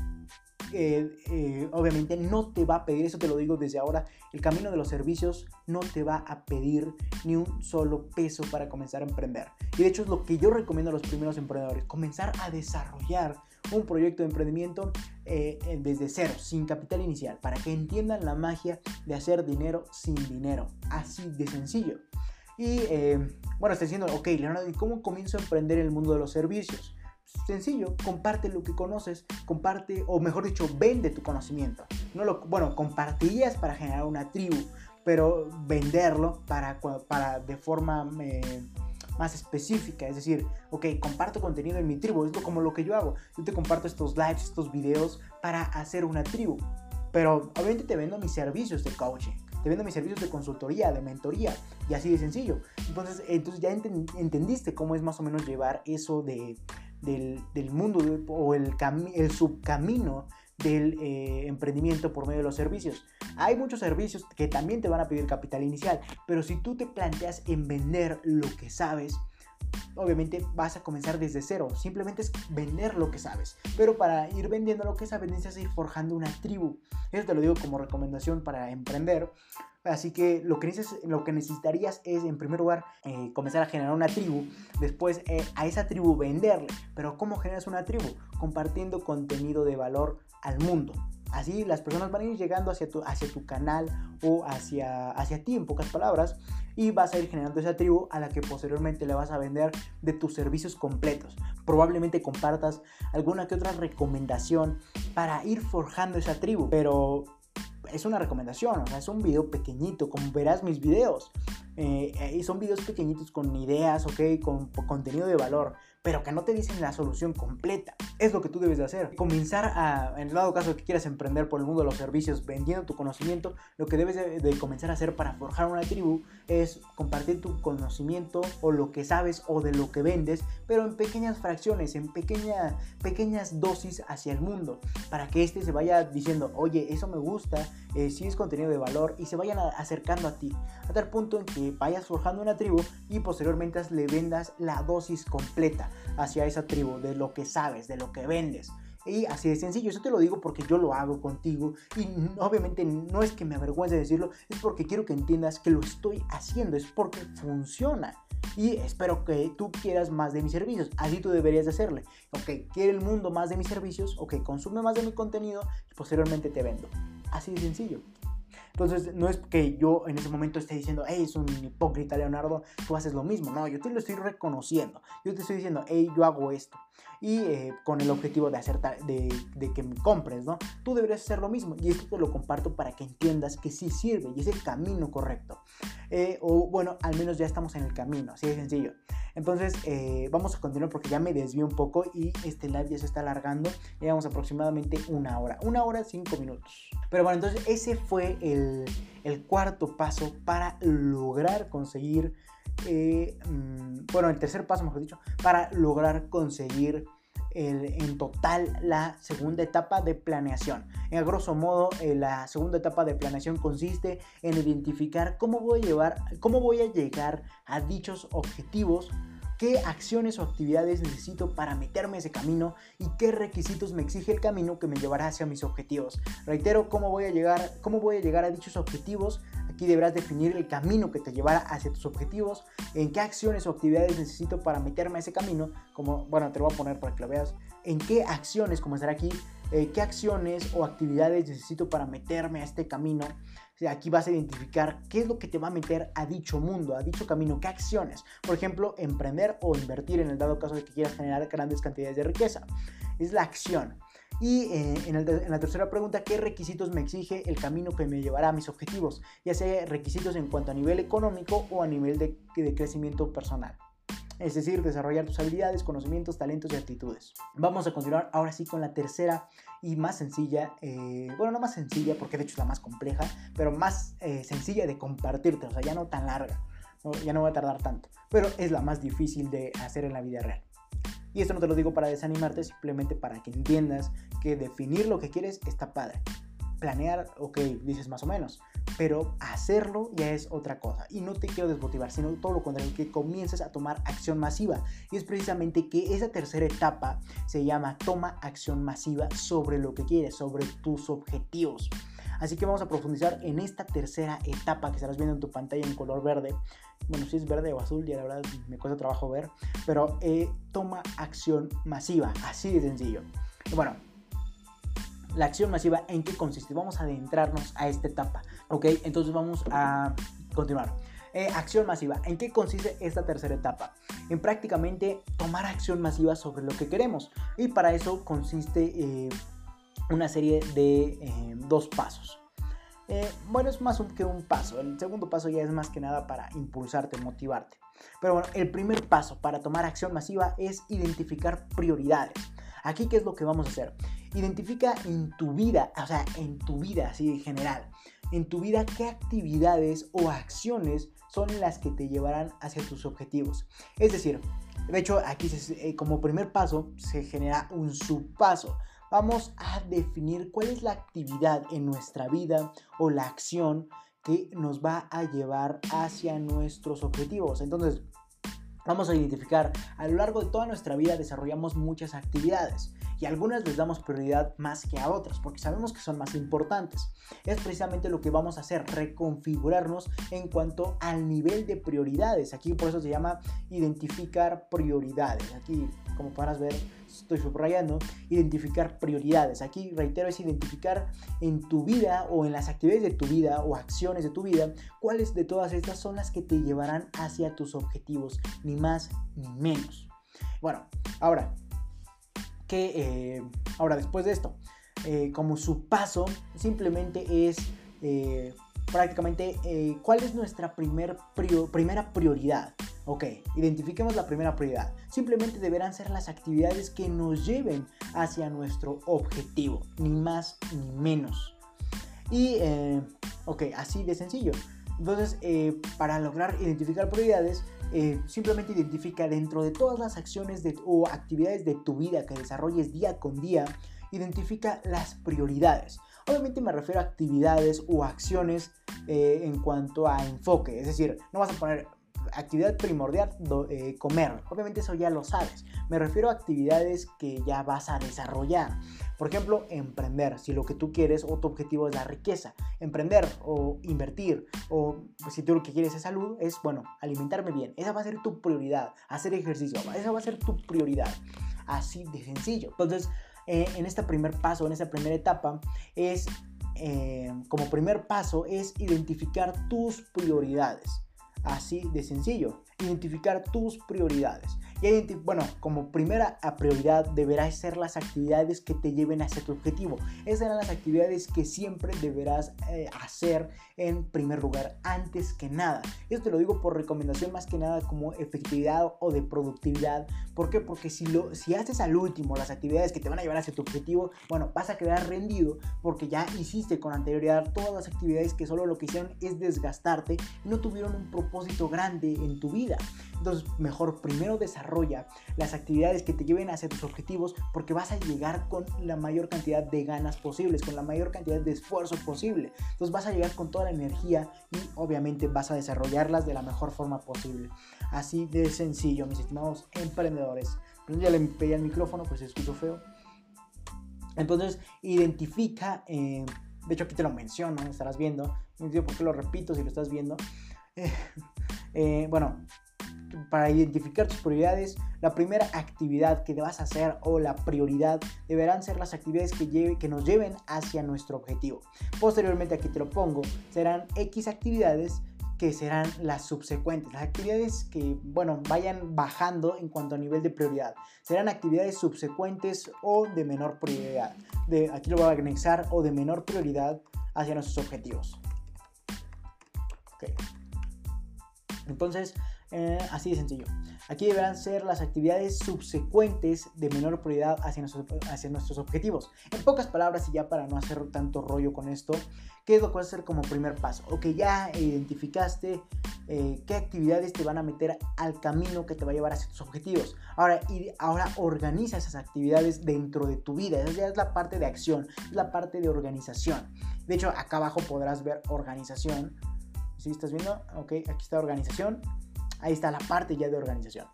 eh, obviamente no te va a pedir, eso te lo digo desde ahora, el camino de los servicios no te va a pedir ni un solo peso para comenzar a emprender. Y de hecho es lo que yo recomiendo a los primeros emprendedores, comenzar a desarrollar un proyecto de emprendimiento eh, desde cero, sin capital inicial, para que entiendan la magia de hacer dinero sin dinero, así de sencillo. Y eh, bueno, está diciendo, ok, Leonardo, ¿y cómo comienzo a emprender en el mundo de los servicios? Sencillo, comparte lo que conoces, comparte, o mejor dicho, vende tu conocimiento. No lo, bueno, compartirías para generar una tribu, pero venderlo para, para de forma eh, más específica. Es decir, ok, comparto contenido en mi tribu, es como lo que yo hago. Yo te comparto estos lives, estos videos para hacer una tribu. Pero obviamente te vendo mis servicios de coaching, te vendo mis servicios de consultoría, de mentoría, y así de sencillo. Entonces, entonces ya entendiste cómo es más o menos llevar eso de, del, mundo o el, subcamino del eh, emprendimiento por medio de los servicios. Hay muchos servicios que también te van a pedir capital inicial, pero si tú te planteas en vender lo que sabes, obviamente vas a comenzar desde cero. Simplemente es vender lo que sabes. Pero para ir vendiendo lo que sabes necesitas ir forjando una tribu. Eso te lo digo como recomendación para emprender. Así que lo que, lo que necesitarías es, en primer lugar, eh, comenzar a generar una tribu. Después, eh, a esa tribu venderle. Pero ¿cómo generas una tribu? Compartiendo contenido de valor al mundo. Así las personas van a ir llegando hacia tu, hacia tu canal o hacia, hacia ti, en pocas palabras, y vas a ir generando esa tribu a la que posteriormente le vas a vender de tus servicios completos. Probablemente compartas alguna que otra recomendación para ir forjando esa tribu, pero es una recomendación, o sea, es un video pequeñito, como verás mis videos. Eh, y son videos pequeñitos con ideas, ok, con contenido de valor pero que no te dicen la solución completa. Es lo que tú debes de hacer. Comenzar a, en el dado caso que quieras emprender por el mundo de los servicios vendiendo tu conocimiento, lo que debes de, comenzar a hacer para forjar una tribu es compartir tu conocimiento o lo que sabes o de lo que vendes, pero en pequeñas fracciones, en pequeña, pequeñas dosis hacia el mundo, para que éste se vaya diciendo, oye, eso me gusta, eh, si es contenido de valor y se vayan acercando a ti, a tal punto en que vayas forjando una tribu y posteriormente le vendas la dosis completa hacia esa tribu, de lo que sabes, de lo que vendes. Y así de sencillo, eso te lo digo porque yo lo hago contigo y obviamente no es que me avergüence decirlo, es porque quiero que entiendas que lo estoy haciendo, es porque funciona. Y espero que tú quieras más de mis servicios, así tú deberías de hacerle. Ok, quiere el mundo más de mis servicios, ok, consume más de mi contenido y posteriormente te vendo. Así de sencillo. Entonces, no es que yo en ese momento esté diciendo, hey, es un hipócrita, Leonardo, tú haces lo mismo. No, yo te lo estoy reconociendo. Yo te estoy diciendo, hey, yo hago esto. Y eh, con el objetivo de, hacer de, de, que me compres, ¿no? Tú deberías hacer lo mismo. Y esto te lo comparto para que entiendas que sí sirve y es el camino correcto. Eh, o bueno, al menos ya estamos en el camino, así de sencillo. Entonces, eh, vamos a continuar porque ya me desvío un poco y este live ya se está alargando. Llevamos aproximadamente una hora, una hora cinco minutos. Pero bueno, entonces ese fue el, el cuarto paso para lograr conseguir, eh, mm, bueno, el tercer paso, mejor dicho, para lograr conseguir en total la segunda etapa de planeación. En grosso modo, eh, la segunda etapa de planeación consiste en identificar cómo voy a llevar, cómo voy a llegar a dichos objetivos qué acciones o actividades necesito para meterme ese camino y qué requisitos me exige el camino que me llevará hacia mis objetivos. Reitero, cómo voy a llegar, cómo voy a, llegar a dichos objetivos. Aquí deberás definir el camino que te llevará hacia tus objetivos, en qué acciones o actividades necesito para meterme a ese camino, como, bueno, te lo voy a poner para que lo veas, en qué acciones, como estar aquí, eh, qué acciones o actividades necesito para meterme a este camino aquí vas a identificar qué es lo que te va a meter a dicho mundo, a dicho camino, qué acciones. Por ejemplo, emprender o invertir en el dado caso de que quieras generar grandes cantidades de riqueza. Es la acción. Y eh, en, la tercera pregunta, ¿qué requisitos me exige el camino que me llevará a mis objetivos? Ya sea requisitos en cuanto a nivel económico o a nivel de, crecimiento personal es decir, desarrollar tus habilidades, conocimientos, talentos y actitudes. Vamos a continuar ahora sí con la tercera y más sencilla, eh, bueno, no más sencilla porque de hecho es la más compleja, pero más eh, sencilla de compartirte, o sea, ya no tan larga, ya no va a tardar tanto, pero es la más difícil de hacer en la vida real. Y esto no te lo digo para desanimarte, simplemente para que entiendas que definir lo que quieres está padre. Planear, ok, dices más o menos, pero hacerlo ya es otra cosa. Y no te quiero desmotivar, sino todo lo contrario, que comiences a tomar acción masiva. Y es precisamente que esa tercera etapa se llama toma acción masiva sobre lo que quieres, sobre tus objetivos. Así que vamos a profundizar en esta tercera etapa que estarás viendo en tu pantalla en color verde. Bueno, si es verde o azul, ya la verdad me cuesta trabajo ver. Pero toma acción masiva, así de sencillo. bueno, la acción masiva, ¿en qué consiste? Vamos a adentrarnos a esta etapa. Ok, entonces vamos a continuar. Eh, acción masiva. ¿En qué consiste esta tercera etapa? En prácticamente tomar acción masiva sobre lo que queremos. Y para eso consiste eh, una serie de eh, dos pasos. Eh, bueno, es más que un paso. El segundo paso ya es más que nada para impulsarte, motivarte. Pero bueno, el primer paso para tomar acción masiva es identificar prioridades. Aquí, ¿qué es lo que vamos a hacer? Identifica en tu vida, o sea, en tu vida así en general, en tu vida qué actividades o acciones son las que te llevarán hacia tus objetivos. Es decir, de hecho, aquí eh, como primer paso se genera un subpaso vamos a definir cuál es la actividad en nuestra vida o la acción que nos va a llevar hacia nuestros objetivos. Entonces, vamos a identificar, a lo largo de toda nuestra vida desarrollamos muchas actividades y algunas les damos prioridad más que a otras porque sabemos que son más importantes. Es precisamente lo que vamos a hacer, reconfigurarnos en cuanto al nivel de prioridades. Aquí por eso se llama identificar prioridades. Aquí, como podrás ver, estoy subrayando, identificar prioridades. Aquí, reitero, es identificar en tu vida o en las actividades de tu vida o acciones de tu vida, cuáles de todas estas son las que te llevarán hacia tus objetivos, ni más ni menos. Bueno, ahora, que eh, ahora después de esto, eh, como su paso, simplemente es eh, prácticamente cuál es nuestra primer primera prioridad. Ok, identifiquemos la primera prioridad. Simplemente deberán ser las actividades que nos lleven hacia nuestro objetivo, ni más ni menos. Y, ok, así de sencillo. Entonces, para lograr identificar prioridades, eh, simplemente identifica dentro de todas las acciones o actividades de tu vida que desarrolles día con día, identifica las prioridades. Obviamente me refiero a actividades o acciones en cuanto a enfoque. Es decir, no vas a poner actividad primordial, eh, comer. Obviamente eso ya lo sabes. Me refiero a actividades que ya vas a desarrollar. Por ejemplo, emprender. Si lo que tú quieres o tu objetivo es la riqueza. Emprender o invertir. O pues, si tú lo que quieres es salud, es, bueno, alimentarme bien. Esa va a ser tu prioridad. Hacer ejercicio. Esa va a ser tu prioridad. Así de sencillo. Entonces, eh, en este primer paso, en esta primera etapa, es... Eh, como primer paso es identificar tus prioridades. Así de sencillo. Identificar tus prioridades. Y bueno, como primera prioridad deberás ser las actividades que te lleven hacia tu objetivo. Esas serán las actividades que siempre deberás eh, hacer en primer lugar, antes que nada. Esto te lo digo por recomendación más que nada como efectividad o de productividad. ¿Por qué? Porque si, lo, si haces al último las actividades que te van a llevar hacia tu objetivo, bueno, vas a quedar rendido porque ya hiciste con anterioridad todas las actividades que solo lo que hicieron es desgastarte y no tuvieron un propósito grande en tu vida. Entonces, mejor primero desarrolla las actividades que te lleven hacia tus objetivos porque vas a llegar con la mayor cantidad de ganas posibles, con la mayor cantidad de esfuerzo posible. Entonces vas a llegar con toda la energía y obviamente vas a desarrollarlas de la mejor forma posible. Así de sencillo, mis estimados emprendedores. ya le pegué el micrófono, pues escucho feo. Entonces, identifica, eh, de hecho aquí te lo menciono, estarás viendo, no entiendo por qué lo repito si lo estás viendo. Eh, eh, bueno, para identificar tus prioridades, la primera actividad que a hacer o la prioridad deberán ser las actividades que, nos lleven hacia nuestro objetivo. Posteriormente, aquí te lo pongo, serán X actividades que serán las subsecuentes, las actividades que, bueno, vayan bajando en cuanto a nivel de prioridad. Serán actividades subsecuentes o de menor prioridad. De, aquí lo voy a anexar o de menor prioridad hacia nuestros objetivos. Entonces, eh, así de sencillo. Aquí deberán ser las actividades subsecuentes de menor prioridad hacia nuestros, objetivos. En pocas palabras, y ya para no hacer tanto rollo con esto, ¿qué es lo que vas a hacer como primer paso? Ok, ya identificaste eh, qué actividades te van a meter al camino que te va a llevar hacia tus objetivos. Ahora, y ahora organiza esas actividades dentro de tu vida. Esa ya es la parte de acción, es la parte de organización. De hecho, acá abajo podrás ver organización. ¿Sí estás viendo? Ok, aquí está organización. Ahí está la parte ya de organización.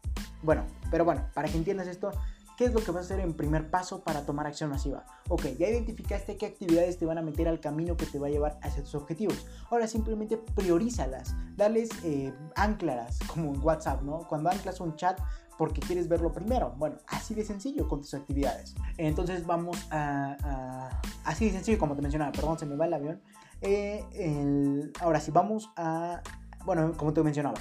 Bueno, pero bueno, para que entiendas esto, ¿Qué es lo que vas a hacer en primer paso para tomar acción masiva? Ok, ya identificaste qué actividades te van a meter al camino que te va a llevar hacia tus objetivos. Ahora simplemente priorízalas, dales eh, anclas, como en WhatsApp, ¿no? Cuando anclas un chat porque quieres verlo primero. Bueno, así de sencillo con tus actividades. Entonces vamos a... así de sencillo como te mencionaba, perdón, se me va el avión. Eh, ahora sí, vamos a... Bueno, como te mencionaba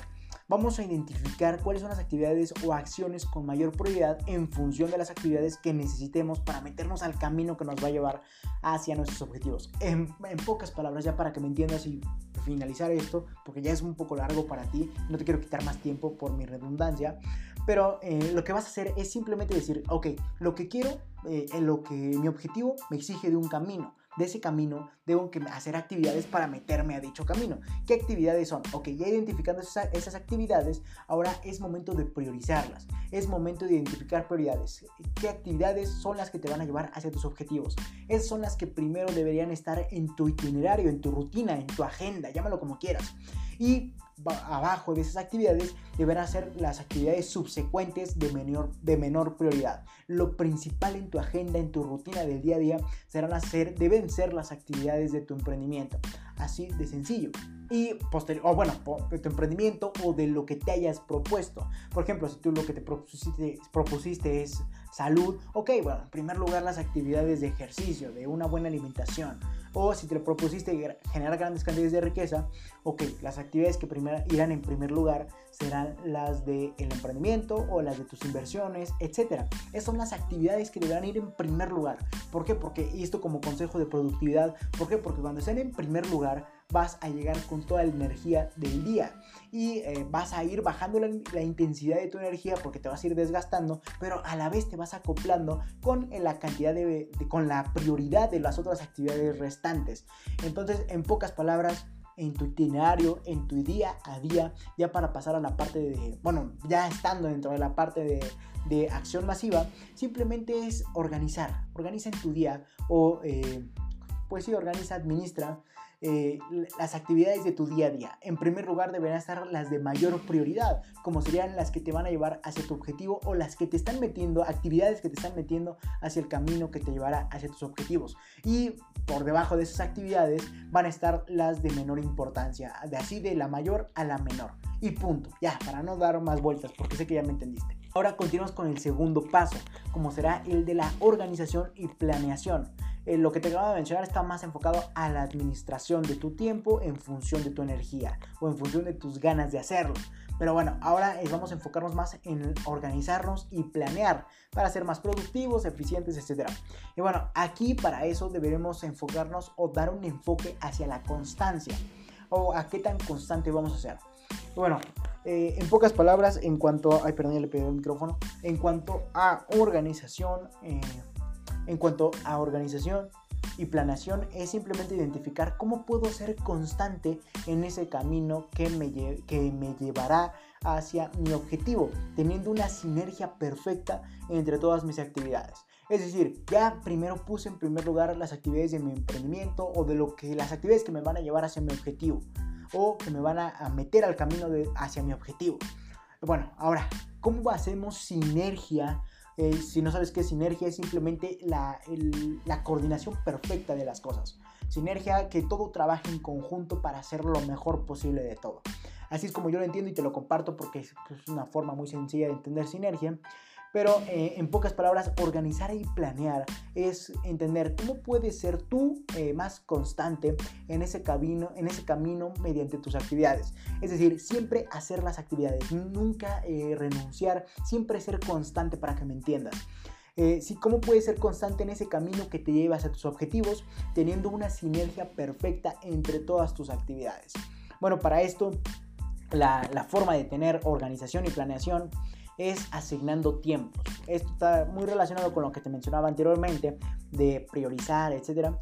vamos a identificar cuáles son las actividades o acciones con mayor prioridad en función de las actividades que necesitemos para meternos al camino que nos va a llevar hacia nuestros objetivos. En, pocas palabras, ya para que me entiendas y finalizar esto, porque ya es un poco largo para ti, no te quiero quitar más tiempo por mi redundancia, pero eh, lo que vas a hacer es simplemente decir, ok, lo que quiero, eh, lo que mi objetivo me exige de un camino de ese camino, debo hacer actividades para meterme a dicho camino. ¿Qué actividades son? Ok, ya identificando esas, actividades, ahora es momento de priorizarlas. Es momento de identificar prioridades. ¿Qué actividades son las que te van a llevar hacia tus objetivos? Esas son las que primero deberían estar en tu itinerario, en tu rutina, en tu agenda, llámalo como quieras. Y abajo de esas actividades deberán ser las actividades subsecuentes de menor, de menor prioridad. Lo principal en tu agenda, en tu rutina del día a día, serán hacer, deben ser las actividades de tu emprendimiento. Así de sencillo. Y posterior, o bueno, de tu emprendimiento o de lo que te hayas propuesto. Por ejemplo, si tú lo que te propusiste, propusiste es salud, ok, bueno, en primer lugar las actividades de ejercicio, de una buena alimentación o si te propusiste generar grandes cantidades de riqueza, ok, las actividades que primero irán en primer lugar serán las del emprendimiento o las de tus inversiones, etc. Esas son las actividades que deberán ir en primer lugar. ¿Por qué? Porque, y esto como consejo de productividad, ¿por qué? Porque cuando estén en primer lugar, vas a llegar con toda la energía del día y eh, vas a ir bajando la, intensidad de tu energía porque te vas a ir desgastando, pero a la vez te vas acoplando con la cantidad de, con la prioridad de las otras actividades restantes. Entonces, en pocas palabras, en tu itinerario, en tu día a día, ya para pasar a la parte de, bueno, ya estando dentro de la parte de, de acción masiva, simplemente es organizar, organiza en tu día o, eh, pues sí, organiza, administra eh, las actividades de tu día a día. En primer lugar deberían estar las de mayor prioridad, como serían las que te van a llevar hacia tu objetivo o las que te están metiendo, actividades que te están metiendo hacia el camino que te llevará hacia tus objetivos. Y por debajo de esas actividades van a estar las de menor importancia, de así de la mayor a la menor. Y punto, ya, para no dar más vueltas, porque sé que ya me entendiste. Ahora continuamos con el segundo paso, como será el de la organización y planeación. Eh, lo que te acabo de mencionar está más enfocado a la administración de tu tiempo en función de tu energía o en función de tus ganas de hacerlo. Pero bueno, ahora eh, vamos a enfocarnos más en organizarnos y planear para ser más productivos, eficientes, etc. Y bueno, aquí para eso deberemos enfocarnos o dar un enfoque hacia la constancia o a qué tan constante vamos a ser. Bueno, eh, en pocas palabras, en cuanto ay, perdón, ya le pedí el micrófono, en cuanto a organización, en cuanto a organización y planeación es simplemente identificar cómo puedo ser constante en ese camino que me, que me llevará hacia mi objetivo, teniendo una sinergia perfecta entre todas mis actividades. Es decir, ya primero puse en primer lugar las actividades de mi emprendimiento o de lo que las actividades que me van a llevar hacia mi objetivo o que me van a, meter al camino de, hacia mi objetivo. Bueno, ahora, ¿cómo hacemos sinergia eh, si no sabes qué es sinergia, es simplemente la, coordinación perfecta de las cosas. Sinergia, que todo trabaje en conjunto para hacer lo mejor posible de todo. Así es como yo lo entiendo y te lo comparto porque es una forma muy sencilla de entender sinergia. Pero eh, en pocas palabras, organizar y planear es entender cómo puedes ser tú eh, más constante en ese, camino, en ese camino mediante tus actividades. Es decir, siempre hacer las actividades, nunca eh, renunciar, siempre ser constante para que me entiendas. sí, cómo puedes ser constante en ese camino que te llevas a tus objetivos, teniendo una sinergia perfecta entre todas tus actividades. Bueno, para esto, la forma de tener organización y planeación es asignando tiempos. Esto está muy relacionado con lo que te mencionaba anteriormente de priorizar, etc.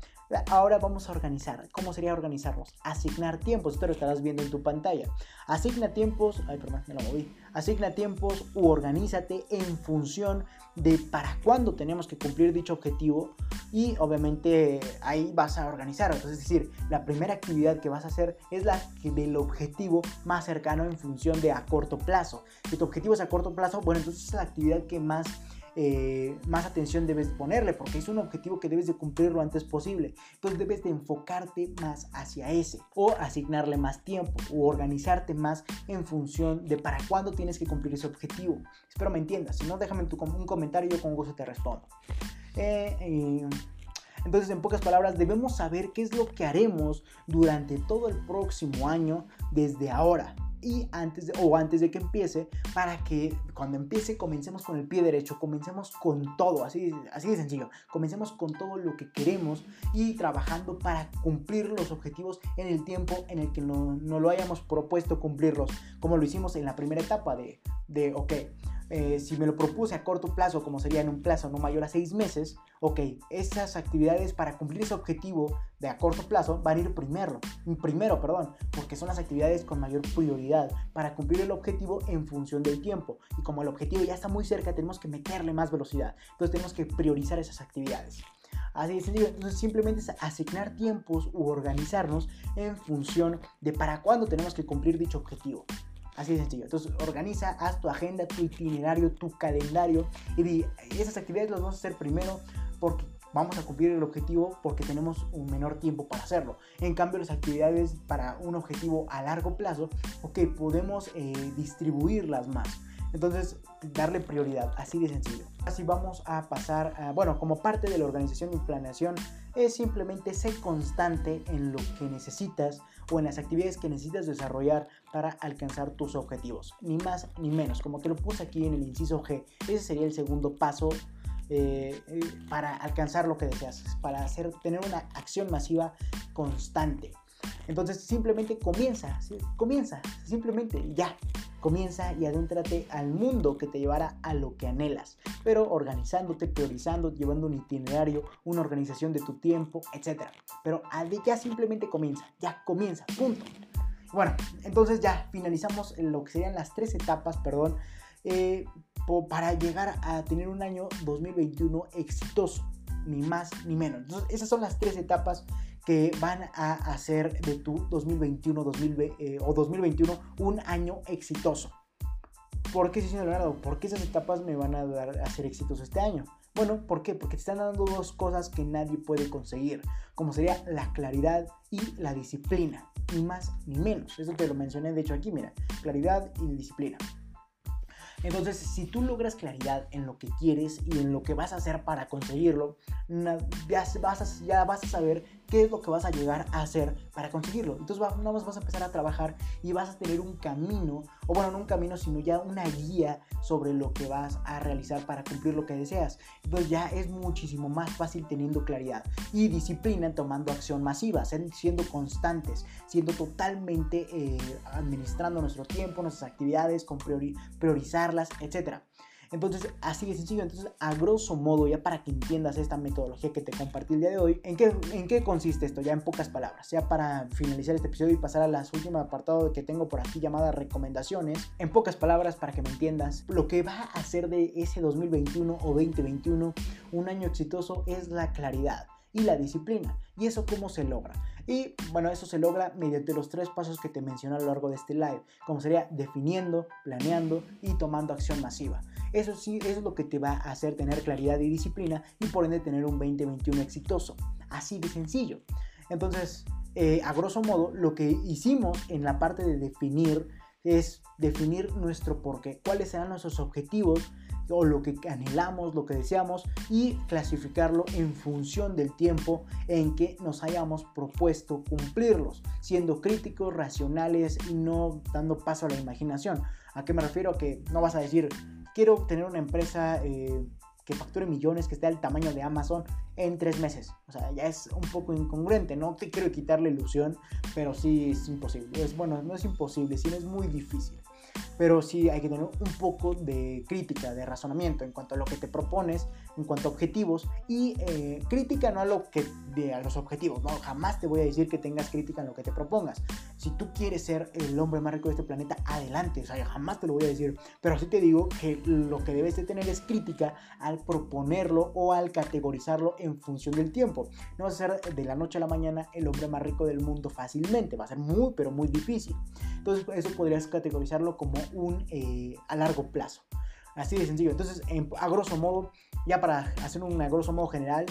Ahora vamos a organizar. ¿Cómo sería organizarnos? Asignar tiempos. Esto lo estarás viendo en tu pantalla. Asigna tiempos. Ay, perdón, me lo moví. Asigna tiempos u organízate en función de para cuándo tenemos que cumplir dicho objetivo. Y obviamente ahí vas a organizar. Entonces, es decir, la primera actividad que vas a hacer es la del objetivo más cercano en función de a corto plazo. Si tu objetivo es a corto plazo, bueno, entonces es la actividad que más eh, más atención debes ponerle porque es un objetivo que debes de cumplir lo antes posible. Entonces debes de enfocarte más hacia ese o asignarle más tiempo o organizarte más en función de para cuándo tienes que cumplir ese objetivo. Espero me entiendas. Si no, déjame tu, un comentario y yo con gusto te respondo. Eh, entonces, en pocas palabras, debemos saber qué es lo que haremos durante todo el próximo año desde ahora y antes de, o antes de que empiece para que cuando empiece comencemos con el pie derecho, comencemos con todo, así, así de sencillo, comencemos con todo lo que queremos y trabajando para cumplir los objetivos en el tiempo en el que no, no lo hayamos propuesto cumplirlos, como lo hicimos en la primera etapa de, de ok, eh, si me lo propuse a corto plazo, como sería en un plazo no mayor a seis meses, ok, esas actividades para cumplir ese objetivo de a corto plazo van a ir primero, primero, perdón, porque son las actividades con mayor prioridad para cumplir el objetivo en función del tiempo. Y como el objetivo ya está muy cerca, tenemos que meterle más velocidad. Entonces tenemos que priorizar esas actividades. Así es, entonces simplemente es asignar tiempos u organizarnos en función de para cuándo tenemos que cumplir dicho objetivo. Así de sencillo. Entonces organiza, haz tu agenda, tu itinerario, tu calendario y di, esas actividades las vamos a hacer primero porque vamos a cumplir el objetivo porque tenemos un menor tiempo para hacerlo. En cambio, las actividades para un objetivo a largo plazo, ok, podemos eh, distribuirlas más. Entonces, darle prioridad, así de sencillo. Así vamos a pasar, a, bueno, como parte de la organización y planeación, es simplemente ser constante en lo que necesitas o en las actividades que necesitas desarrollar para alcanzar tus objetivos. Ni más ni menos, como te lo puse aquí en el inciso G. Ese sería el segundo paso eh, eh, para alcanzar lo que deseas, para hacer, tener una acción masiva constante. Entonces simplemente comienza, comienza, simplemente ya. Comienza y adéntrate al mundo que te llevará a lo que anhelas, pero organizándote, priorizando, llevando un itinerario, una organización de tu tiempo, etc. Pero ya simplemente comienza, ya comienza, punto. Bueno, entonces ya finalizamos lo que serían las tres etapas, perdón, eh, para llegar a tener un año 2021 exitoso, ni más ni menos. Esas son las tres etapas que van a hacer de tu 2021 2020, eh, o 2021 un año exitoso. ¿Por qué, señor Leonardo? ¿Por qué esas etapas me van a dar a ser exitoso este año? Bueno, ¿por qué? Porque te están dando dos cosas que nadie puede conseguir, como sería la claridad y la disciplina, ni más ni menos. Eso te lo mencioné, de hecho, aquí, mira, claridad y disciplina. Entonces, si tú logras claridad en lo que quieres y en lo que vas a hacer para conseguirlo, ya vas a, ya vas a saber qué es lo que vas a llegar a hacer para conseguirlo. Entonces, nada más vas a empezar a trabajar y vas a tener un camino, o bueno, no un camino, sino ya una guía sobre lo que vas a realizar para cumplir lo que deseas. Entonces, ya es muchísimo más fácil teniendo claridad y disciplina tomando acción masiva, siendo constantes, siendo totalmente eh, administrando nuestro tiempo, nuestras actividades, con priorizar etcétera. Entonces, así de sencillo. Entonces, a grosso modo, ya para que entiendas esta metodología que te compartí el día de hoy, ¿en qué, ¿en qué consiste esto? Ya en pocas palabras. Ya para finalizar este episodio y pasar a las últimas apartado que tengo por aquí llamada recomendaciones. En pocas palabras, para que me entiendas, lo que va a hacer de ese 2021 o 2021 un año exitoso es la claridad y la disciplina. ¿Y eso cómo se logra? Y bueno, eso se logra mediante los tres pasos que te mencioné a lo largo de este live, como sería definiendo, planeando y tomando acción masiva. Eso sí, eso es lo que te va a hacer tener claridad y disciplina y por ende tener un 2021 exitoso. Así de sencillo. Entonces, eh, a grosso modo, lo que hicimos en la parte de definir es definir nuestro porqué, cuáles serán nuestros objetivos, o lo que anhelamos, lo que deseamos y clasificarlo en función del tiempo en que nos hayamos propuesto cumplirlos, siendo críticos, racionales y no dando paso a la imaginación. ¿A qué me refiero? Que no vas a decir, quiero tener una empresa eh, que facture millones, que esté al tamaño de Amazon en tres meses. O sea, ya es un poco incongruente, no te quiero quitar la ilusión, pero sí es imposible. Es, bueno, no es imposible, sino es muy difícil pero sí hay que tener un poco de crítica, de razonamiento en cuanto a lo que te propones, en cuanto a objetivos y eh, crítica no a lo que de a los objetivos, no, jamás te voy a decir que tengas crítica en lo que te propongas. Si tú quieres ser el hombre más rico de este planeta, adelante, o sea, jamás te lo voy a decir, pero sí te digo que lo que debes de tener es crítica al proponerlo o al categorizarlo en función del tiempo. No vas a ser de la noche a la mañana el hombre más rico del mundo fácilmente, va a ser muy, pero muy difícil. Entonces, eso podrías categorizarlo como un eh, a largo plazo. Así de sencillo. Entonces, a grosso modo, ya para hacer un grosso modo general,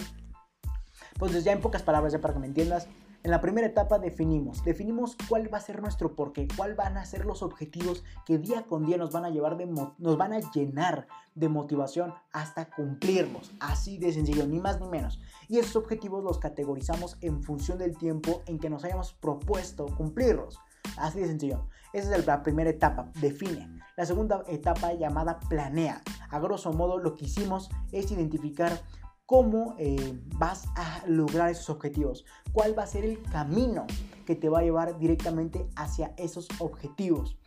entonces ya en pocas palabras, ya para que me entiendas, en la primera etapa definimos, definimos cuál va a ser nuestro porqué, cuál van a ser los objetivos que día con día nos van a llevar de nos van a llenar de motivación hasta cumplirlos, así de sencillo, ni más ni menos. Y esos objetivos los categorizamos en función del tiempo en que nos hayamos propuesto cumplirlos. Así de sencillo. Esa es la primera etapa, define. La segunda etapa llamada planea. A grosso modo lo que hicimos es identificar cómo eh, vas a lograr esos objetivos, cuál va a ser el camino que te va a llevar directamente hacia esos objetivos.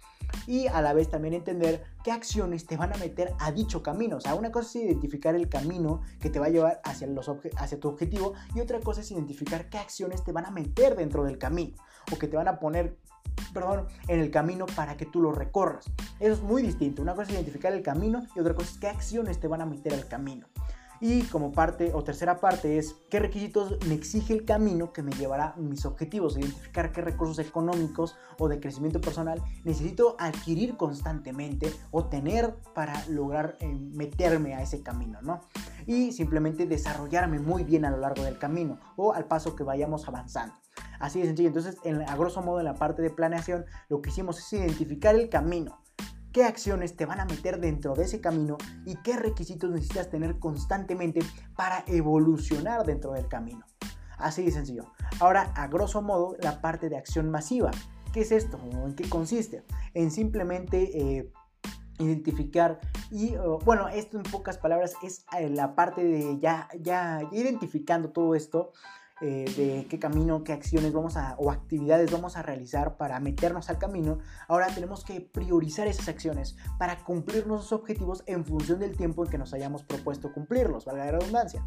Y a la vez también entender qué acciones te van a meter a dicho camino. O sea, una cosa es identificar el camino que te va a llevar hacia, los hacia tu objetivo y otra cosa es identificar qué acciones te van a meter dentro del camino o que te van a poner perdón, en el camino para que tú lo recorras. Eso es muy distinto. Una cosa es identificar el camino y otra cosa es qué acciones te van a meter al camino. Y como parte o tercera parte es qué requisitos me exige el camino que me llevará a mis objetivos, identificar qué recursos económicos o de crecimiento personal necesito adquirir constantemente o tener para lograr eh, meterme a ese camino, ¿no? Y simplemente desarrollarme muy bien a lo largo del camino o al paso que vayamos avanzando. Así de sencillo. Entonces, en, a grosso modo, en la parte de planeación, lo que hicimos es identificar el camino qué acciones te van a meter dentro de ese camino y qué requisitos necesitas tener constantemente para evolucionar dentro del camino. Así de sencillo. Ahora, a grosso modo, la parte de acción masiva. ¿Qué es esto? ¿En qué consiste? En simplemente eh, identificar y, bueno, esto en pocas palabras es eh, la parte de ya, ya identificando todo esto eh, de qué camino, qué acciones vamos a, o actividades vamos a realizar para meternos al camino, ahora tenemos que priorizar esas acciones para cumplir nuestros objetivos en función del tiempo en que nos hayamos propuesto cumplirlos, valga la redundancia.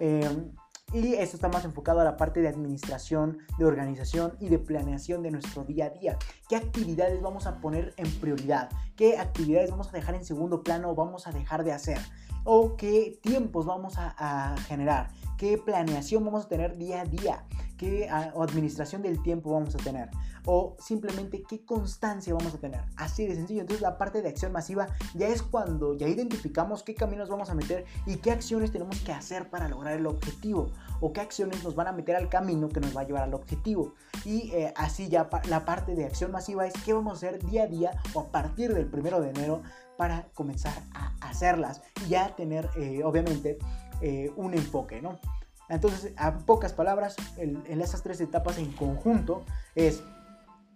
Em, y esto está más enfocado a la parte de administración, de organización y de planeación de nuestro día a día. ¿Qué actividades vamos a poner en prioridad? ¿Qué actividades vamos a dejar en segundo plano o vamos a dejar de hacer? ¿O qué tiempos vamos a generar? Qué planeación vamos a tener día a día, qué ah, administración del tiempo vamos a tener o simplemente qué constancia vamos a tener. Así de sencillo. Entonces la parte de acción masiva ya es cuando ya identificamos qué caminos vamos a meter y qué acciones tenemos que hacer para lograr el objetivo o qué acciones nos van a meter al camino que nos va a llevar al objetivo. Y eh, así ya la parte de acción masiva es qué vamos a hacer día a día o a partir del primero de enero para comenzar a hacerlas y ya tener eh, obviamente eh, un enfoque, ¿no? Entonces, a pocas palabras, en esas tres etapas en conjunto es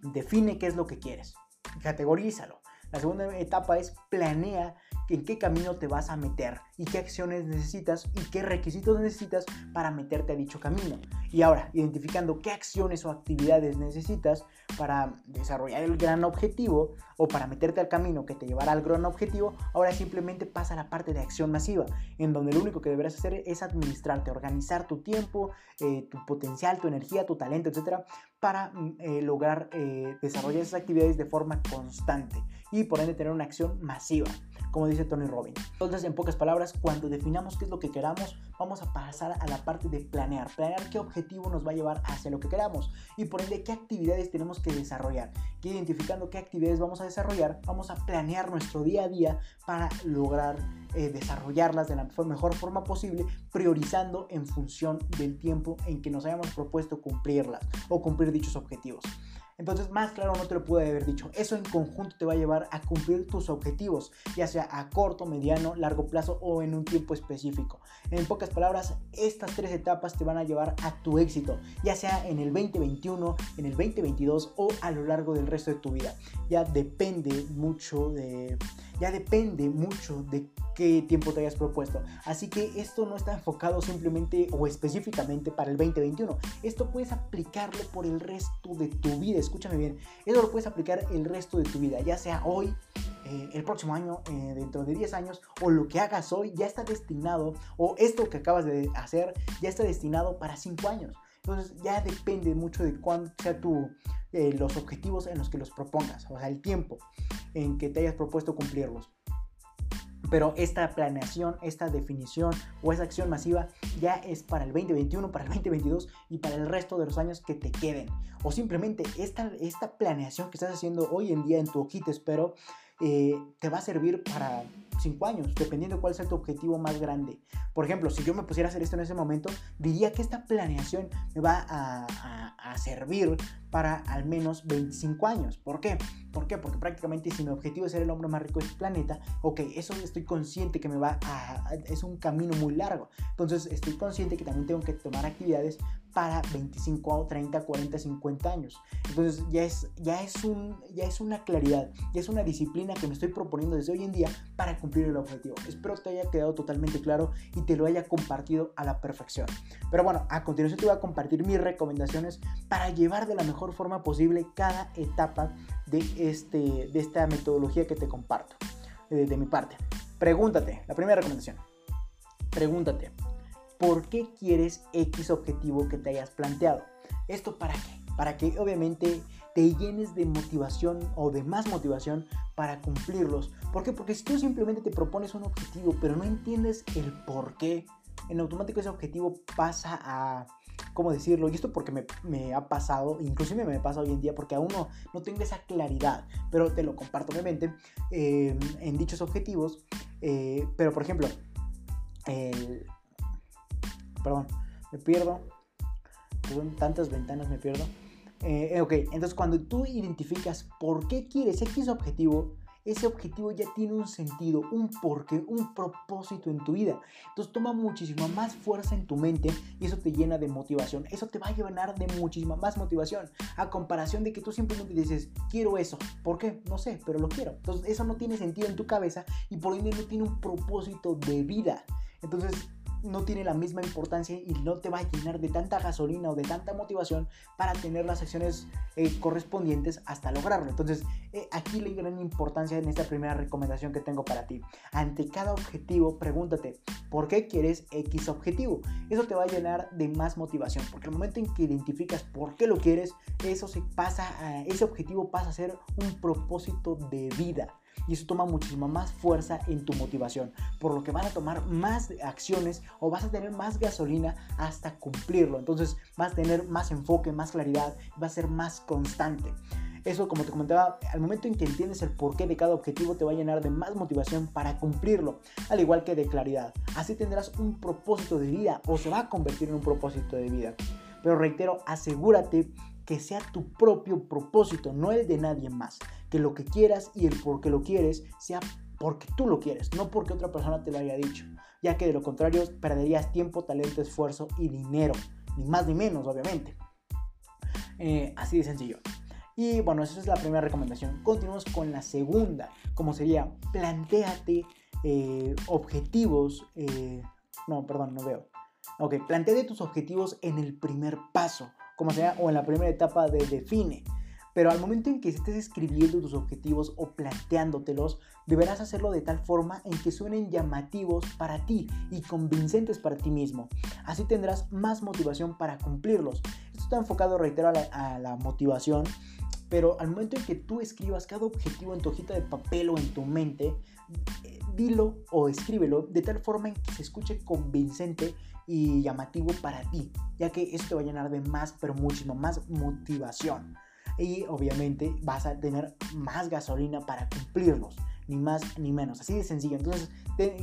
define qué es lo que quieres, categorízalo. La segunda etapa es planea en qué camino te vas a meter y qué acciones necesitas y qué requisitos necesitas para meterte a dicho camino. Y ahora, identificando qué acciones o actividades necesitas para desarrollar el gran objetivo o para meterte al camino que te llevará al gran objetivo, ahora simplemente pasa a la parte de acción masiva, en donde lo único que deberás hacer es administrarte, organizar tu tiempo, eh, tu potencial, tu energía, tu talento, etcétera, para mm, eh, lograr eh, desarrollar esas actividades de forma constante y por ende tener una acción masiva como dice Tony Robbins. Entonces, en pocas palabras, cuando definamos qué es lo que queramos, vamos a pasar a la parte de planear. Planear qué objetivo nos va a llevar hacia lo que queramos y por ende qué actividades tenemos que desarrollar. Que identificando qué actividades vamos a desarrollar, vamos a planear nuestro día a día para lograr eh, desarrollarlas de la mejor forma posible, priorizando en función del tiempo en que nos hayamos propuesto cumplirlas o cumplir dichos objetivos. Entonces, más claro no te lo pude haber dicho. Eso en conjunto te va a llevar a cumplir tus objetivos, ya sea a corto, mediano, largo plazo o en un tiempo específico. En pocas palabras, estas tres etapas te van a llevar a tu éxito, ya sea en el 2021, en el 2022 o a lo largo del resto de tu vida. Ya depende mucho de ya depende mucho de qué tiempo te hayas propuesto. Así que esto no está enfocado simplemente o específicamente para el 2021. Esto puedes aplicarlo por el resto de tu vida. Escúchame bien. Eso lo puedes aplicar el resto de tu vida, ya sea hoy, eh, el próximo año, eh, dentro de 10 años, o lo que hagas hoy ya está destinado, o esto que acabas de hacer ya está destinado para 5 años. Entonces ya depende mucho de cuándo sea eh, los objetivos en los que los propongas, o sea, el tiempo en que te hayas propuesto cumplirlos. Pero esta planeación, esta definición o esa acción masiva ya es para el 2021, para el 2022 y para el resto de los años que te queden. O simplemente esta, esta planeación que estás haciendo hoy en día en tu hojita, espero, eh, te va a servir para 5 años, dependiendo cuál sea tu objetivo más grande. Por ejemplo, si yo me pusiera a hacer esto en ese momento, diría que esta planeación me va a, servir para al menos 25 años. ¿Por qué? ¿Por qué? Porque prácticamente si mi objetivo es ser el hombre más rico de este planeta, ok, eso estoy consciente que me va a... es un camino muy largo. Entonces estoy consciente que también tengo que tomar actividades para 25, 30, 40, 50 años. Entonces ya es, ya es, un, ya es una claridad, ya es una disciplina que me estoy proponiendo desde hoy en día para cumplir el objetivo. Espero te haya quedado totalmente claro y te lo haya compartido a la perfección. Pero bueno, a continuación te voy a compartir mis recomendaciones para llevar de la mejor forma posible cada etapa de, este, de esta metodología que te comparto, de, de mi parte. Pregúntate, la primera recomendación. Pregúntate, por qué quieres X objetivo que te hayas planteado. ¿Esto para qué? Para que obviamente te llenes de motivación o de más motivación para cumplirlos. ¿Por qué? Porque si tú simplemente te propones un objetivo pero no entiendes el por qué, en automático ese objetivo pasa a, ¿cómo decirlo? Y esto porque me, ha pasado, inclusive me pasa hoy en día porque aún no, no tengo esa claridad, pero te lo comparto obviamente eh, en dichos objetivos. Eh, pero por ejemplo, el, perdón, me pierdo. Son tantas ventanas, me pierdo. Eh, ok, entonces cuando tú identificas por qué quieres X objetivo, ese objetivo ya tiene un sentido, un porqué, un propósito en tu vida. Entonces toma muchísima más fuerza en tu mente y eso te llena de motivación. Eso te va a llenar de muchísima más motivación a comparación de que tú simplemente dices, quiero eso. ¿Por qué? No sé, pero lo quiero. Entonces eso no tiene sentido en tu cabeza y por ende no tiene un propósito de vida. Entonces no tiene la misma importancia y no te va a llenar de tanta gasolina o de tanta motivación para tener las acciones eh, correspondientes hasta lograrlo. Entonces, eh, aquí la gran importancia en esta primera recomendación que tengo para ti. Ante cada objetivo, pregúntate, ¿por qué quieres X objetivo? Eso te va a llenar de más motivación, porque el momento en que identificas por qué lo quieres, eso se pasa a, ese objetivo pasa a ser un propósito de vida y eso toma muchísima más fuerza en tu motivación, por lo que vas a tomar más acciones o vas a tener más gasolina hasta cumplirlo. Entonces vas a tener más enfoque, más claridad, va a ser más constante. Eso, como te comentaba, al momento en que entiendes el porqué de cada objetivo, te va a llenar de más motivación para cumplirlo, al igual que de claridad. Así tendrás un propósito de vida o se va a convertir en un propósito de vida. Pero reitero, asegúrate que sea tu propio propósito, no el de nadie más que lo que quieras y el por qué lo quieres sea porque tú lo quieres, no porque otra persona te lo haya dicho, ya que de lo contrario perderías tiempo, talento, esfuerzo y dinero, ni más ni menos, obviamente. Eh, así de sencillo. Y bueno, esa es la primera recomendación. Continuamos con la segunda, como sería, planteate eh, objetivos. Eh, no, perdón, no veo. Ok, planteate tus objetivos en el primer paso, como sea, o en la primera etapa de define. Pero al momento en que estés escribiendo tus objetivos o planteándotelos, deberás hacerlo de tal forma en que suenen llamativos para ti y convincentes para ti mismo. Así tendrás más motivación para cumplirlos. Esto está enfocado, reitero, a la, motivación, pero al momento en que tú escribas cada objetivo en tu hojita de papel o en tu mente, eh, dilo o escríbelo de tal forma en que se escuche convincente y llamativo para ti, ya que esto te va a llenar de más, pero muchísimo más motivación y obviamente vas a tener más gasolina para cumplirlos, ni más ni menos, así de sencillo. Entonces,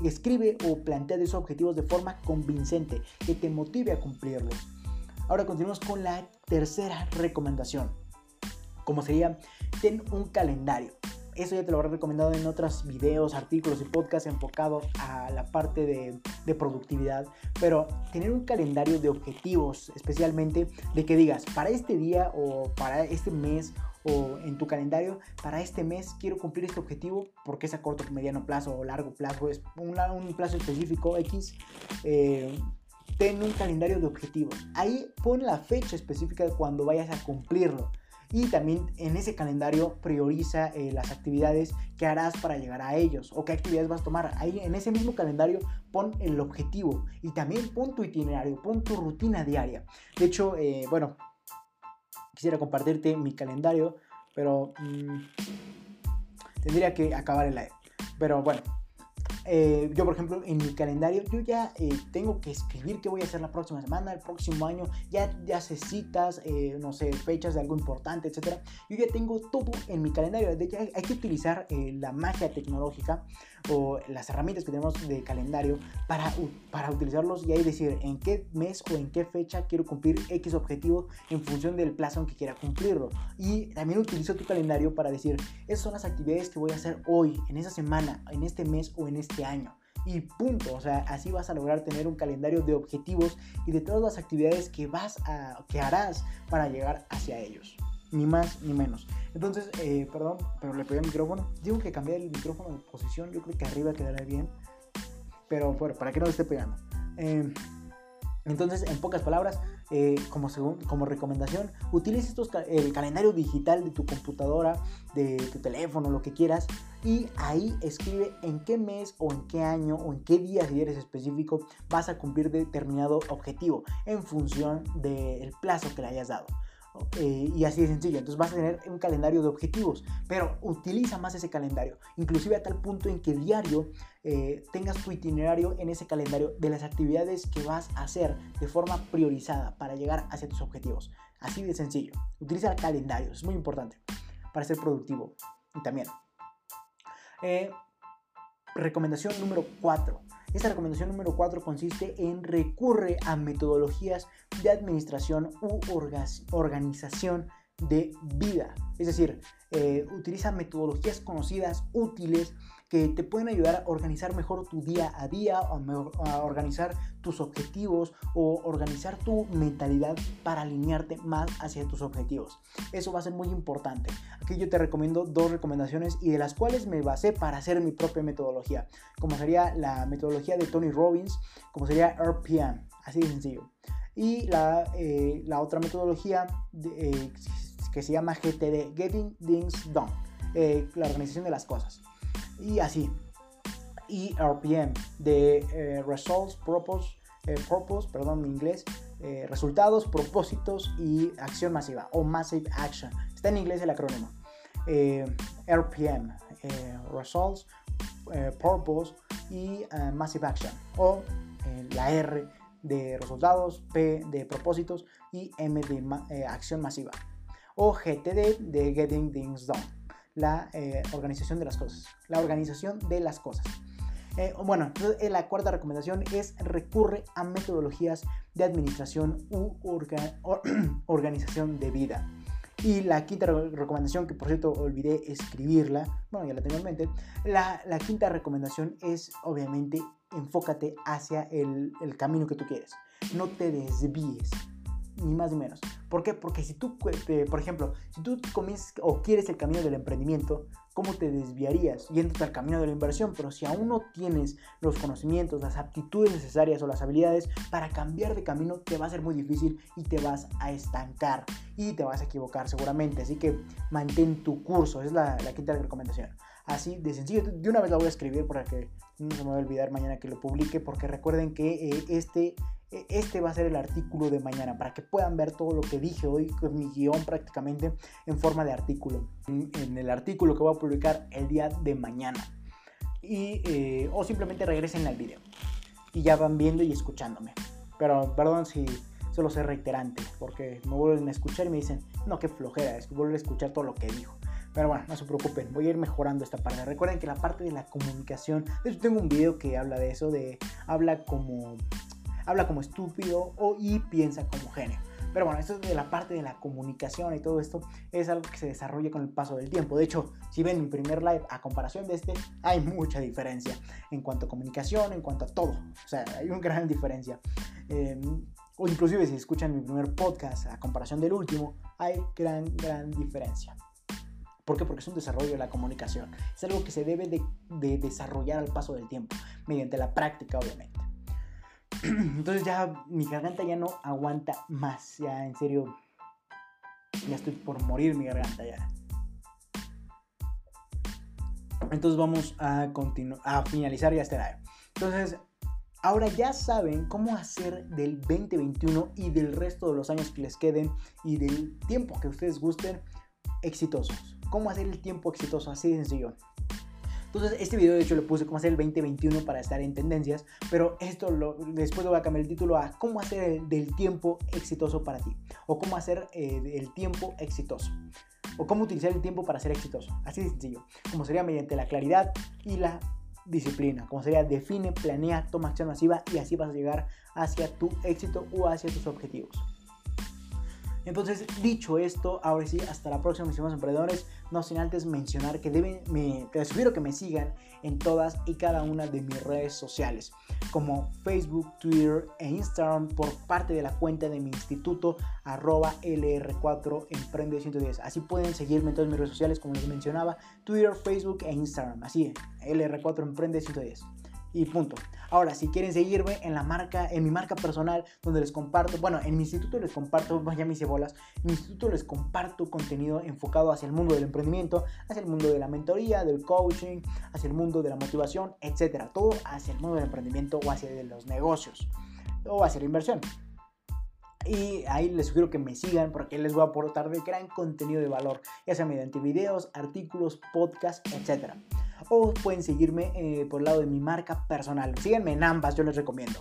escribe o plantea esos objetivos de forma convincente, que te motive a cumplirlos. Ahora continuamos con la tercera recomendación, como sería, ten un calendario. Eso ya te lo habré recomendado en otros videos, artículos y podcasts enfocados a la parte de, productividad. Pero tener un calendario de objetivos, especialmente de que digas, para este día o para este mes o en tu calendario, para este mes quiero cumplir este objetivo porque es a corto, mediano plazo o largo plazo, es un, un plazo específico X. Eh, ten un calendario de objetivos. Ahí pon la fecha específica de cuando vayas a cumplirlo Y también en ese calendario prioriza eh, las actividades que harás para llegar a ellos o qué actividades vas a tomar. Ahí en ese mismo calendario pon el objetivo y también pon tu itinerario, pon tu rutina diaria. De hecho, eh, bueno, quisiera compartirte mi calendario, pero mm, tendría que acabar el live. Pero bueno, eh, yo, por ejemplo, en mi calendario, yo ya eh, tengo que escribir qué voy a hacer la próxima semana, el próximo año, ya, ya se citas, eh, no sé, fechas de algo importante, etc. Yo ya tengo todo en mi calendario. De hecho, hay, hay que utilizar la magia tecnológica o las herramientas que tenemos de calendario para, para utilizarlos y ahí decir en qué mes o en qué fecha quiero cumplir X objetivo en función del plazo en que quiera cumplirlo. Y también utilizo tu calendario para decir, esas son las actividades que voy a hacer hoy, en esa semana, en este mes o en este año y punto. O sea, así vas a lograr tener un calendario de objetivos y de todas las actividades que vas a que harás para llegar hacia ellos ni más ni menos. Entonces, eh, perdón, pero le pegué el micrófono. Digo que cambié el micrófono de posición, yo creo que arriba quedará bien. Pero bueno, para que no lo esté pegando. Em, entonces, en pocas palabras, eh, como, como recomendación, utilice estos, el calendario digital de tu computadora, de tu teléfono, lo que quieras, y ahí escribe en qué mes o en qué año o en qué día, si eres específico, vas a cumplir determinado objetivo en función del plazo que le hayas dado. Eh, y así de sencillo. Entonces vas a tener un calendario de objetivos, pero utiliza más ese calendario, inclusive a tal punto en que diario eh, tengas tu itinerario en ese calendario de las actividades que vas a hacer de forma priorizada para llegar hacia tus objetivos. Así de sencillo. Utiliza el calendario, es muy importante para ser productivo. Y también, eh, recomendación número 4 esta recomendación número 4 consiste en recurre a metodologías de administración u organización de vida. Es decir, eh, utiliza metodologías conocidas, útiles, que te pueden ayudar a organizar mejor tu día a día, a organizar tus objetivos o organizar tu mentalidad para alinearte más hacia tus objetivos. Eso va a ser muy importante. Aquí yo te recomiendo dos recomendaciones y de las cuales me basé para hacer mi propia metodología, como sería la metodología de Tony Robbins, como sería RPM, así de sencillo. Y la, eh, otra metodología eh, que se llama GTD, Getting Things Done, eh, la organización de las cosas. Y así. Y RPM, de Results, Purpose, Purpose, perdón, mi inglés, resultados, propósitos y acción masiva o Massive Action. Está en inglés el acrónimo. RPM, Results, Purpose y Massive Action o la R de resultados, P de propósitos y M de eh, acción masiva. O GTD de Getting Things Done, la eh, organización de las cosas. La organización de las cosas. Eh, bueno, la cuarta recomendación es recurre a metodologías de administración u organización de vida. Y la quinta recomendación, que por cierto olvidé escribirla, bueno, ya la tengo en mente, la, la quinta recomendación es obviamente enfócate hacia el, el camino que tú quieres. No te desvíes, ni más ni menos. ¿Por qué? Porque si tú, eh, por ejemplo, si tú comienzas o quieres el camino del emprendimiento, ¿cómo te desviarías yendo al camino de la inversión? Pero si aún no tienes los conocimientos, las aptitudes necesarias o las habilidades para cambiar de camino, te va a ser muy difícil y te vas a estancar y te vas a equivocar seguramente. Así que mantén tu curso, es la, la quinta recomendación. Así de sencillo, de una vez la voy a escribir para que no se me va a olvidar mañana que lo publique, porque recuerden que eh, este, e, este va a ser el artículo de mañana, para que puedan ver todo lo que dije hoy con mi guion prácticamente en forma de artículo, en, el artículo que voy a publicar el día de mañana. Y, eh, o simplemente regresen al video y ya van viendo y escuchándome. Pero perdón si solo soy reiterante, porque me vuelven a escuchar y me dicen, no, qué flojera, es que vuelven a escuchar todo lo que dijo. Pero bueno, no se preocupen, voy a ir mejorando esta parte. Recuerden que la parte de la comunicación, de hecho tengo un video que habla de eso, de habla como habla como estúpido o y piensa como genio. Pero bueno, esto de la parte de la comunicación y todo esto es algo que se desarrolla con el paso del tiempo. De hecho, si ven mi primer live a comparación de este, hay mucha diferencia en cuanto a comunicación, en cuanto a todo. O sea, hay una gran diferencia. Em, o inclusive si escuchan mi primer podcast a comparación del último, hay gran, gran diferencia. ¿Por qué? Porque es un desarrollo de la comunicación. Es algo que se debe de, desarrollar al paso del tiempo, mediante la práctica, obviamente. Entonces ya mi garganta ya no aguanta más, ya en serio. Ya estoy por morir mi garganta ya. Entonces vamos a, a finalizar ya este live. Entonces, ahora ya saben cómo hacer del 2021 y del resto de los años que les queden y del tiempo que ustedes gusten exitosos. Cómo hacer el tiempo exitoso, así de sencillo. Entonces, este video de hecho le puse cómo hacer el 2021 para estar en tendencias, pero esto lo, después lo voy a cambiar el título a cómo hacer el, del tiempo exitoso para ti, o cómo hacer eh, el tiempo exitoso, o cómo utilizar el tiempo para ser exitoso. Así de sencillo, como sería mediante la claridad y la disciplina, como sería define, planea, toma acción masiva y así vas a llegar hacia tu éxito o hacia tus objetivos. Entonces, dicho esto, ahora sí, hasta la próxima, mis estimados emprendedores. No sin antes mencionar que deben, me, les sugiero que me sigan en todas y cada una de mis redes sociales, como Facebook, Twitter e Instagram por parte de la cuenta de mi instituto, arroba LR4 Emprende 110. Así pueden seguirme en todas mis redes sociales, como les mencionaba, Twitter, Facebook e Instagram. Así, LR4 Emprende 110 y punto. Ahora, si quieren seguirme en la marca, en mi marca personal, donde les comparto, bueno, en mi instituto les comparto, mis cebolas, en mi instituto les comparto contenido enfocado hacia el mundo del emprendimiento, hacia el mundo de la mentoría, del coaching, hacia el mundo de la motivación, etcétera. Todo hacia el mundo del emprendimiento o hacia de los negocios o hacia la inversión. Y ahí les sugiero que me sigan porque les voy a aportar de gran contenido de valor, ya sea mediante videos, artículos, podcasts, etcétera o pueden seguirme eh, por el lado de mi marca personal. Síganme en ambas, yo les recomiendo.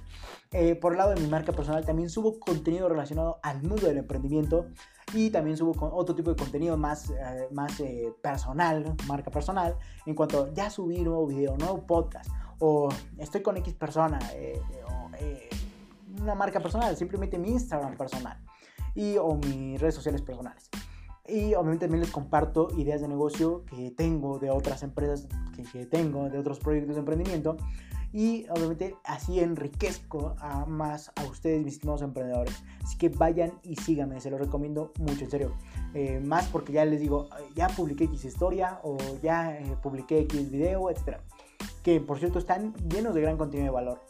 Eh, por el lado de mi marca personal también subo contenido relacionado al mundo del emprendimiento y también subo otro tipo de contenido más, eh, más personal, marca personal, en cuanto ya subí nuevo video, nuevo podcast o estoy con X persona o una marca personal, simplemente mi Instagram personal y o mis redes sociales personales. Y obviamente también les comparto ideas de negocio que tengo de otras empresas que, tengo, de otros proyectos de emprendimiento. Y obviamente así enriquezco a más a ustedes, mis estimados emprendedores. Así que vayan y síganme, se lo recomiendo mucho, en serio. Eh, más porque ya les digo, ya publiqué X historia o ya eh, publiqué X video, etc. Que por cierto están llenos de gran contenido de valor.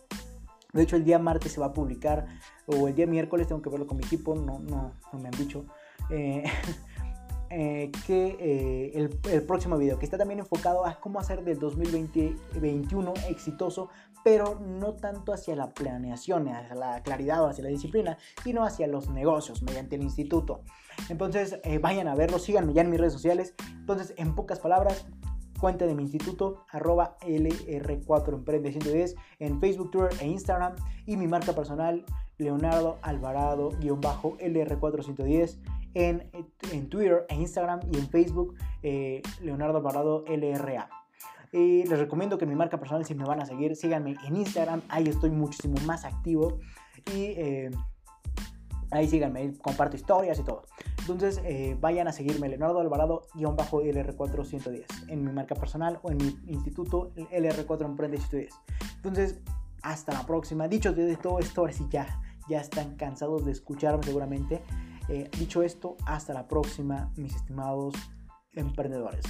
De hecho, el día martes se va a publicar, o el día miércoles tengo que verlo con mi equipo, no, no, no me han dicho. Eh, Eh, que eh, el, próximo video, que está también enfocado a cómo hacer del 2021 exitoso, pero no tanto hacia la planeación, hacia la claridad o hacia la disciplina, sino hacia los negocios mediante el instituto. Entonces, vayan a verlo, síganme ya en mis redes sociales. Entonces, en pocas palabras, cuenta de mi instituto, arroba LR4 Emprende 110 en Facebook, Twitter e Instagram. Y mi marca personal, Leonardo Alvarado-LR410 en, en Twitter e Instagram y en Facebook, eh, Leonardo Alvarado LRA. Les recomiendo que mi marca personal, si me van a seguir, síganme en Instagram, ahí estoy muchísimo más activo. Y eh, ahí síganme, ahí comparto historias y todo. Entonces eh, vayan a seguirme Leonardo Alvarado-LR410 en mi marca personal o en mi instituto LR4 Emprende 110. Entonces, hasta la próxima. Dicho de todo esto, ahora sí ya, ya están cansados de escucharme seguramente. Eh, dicho esto, hasta la próxima, mis estimados emprendedores.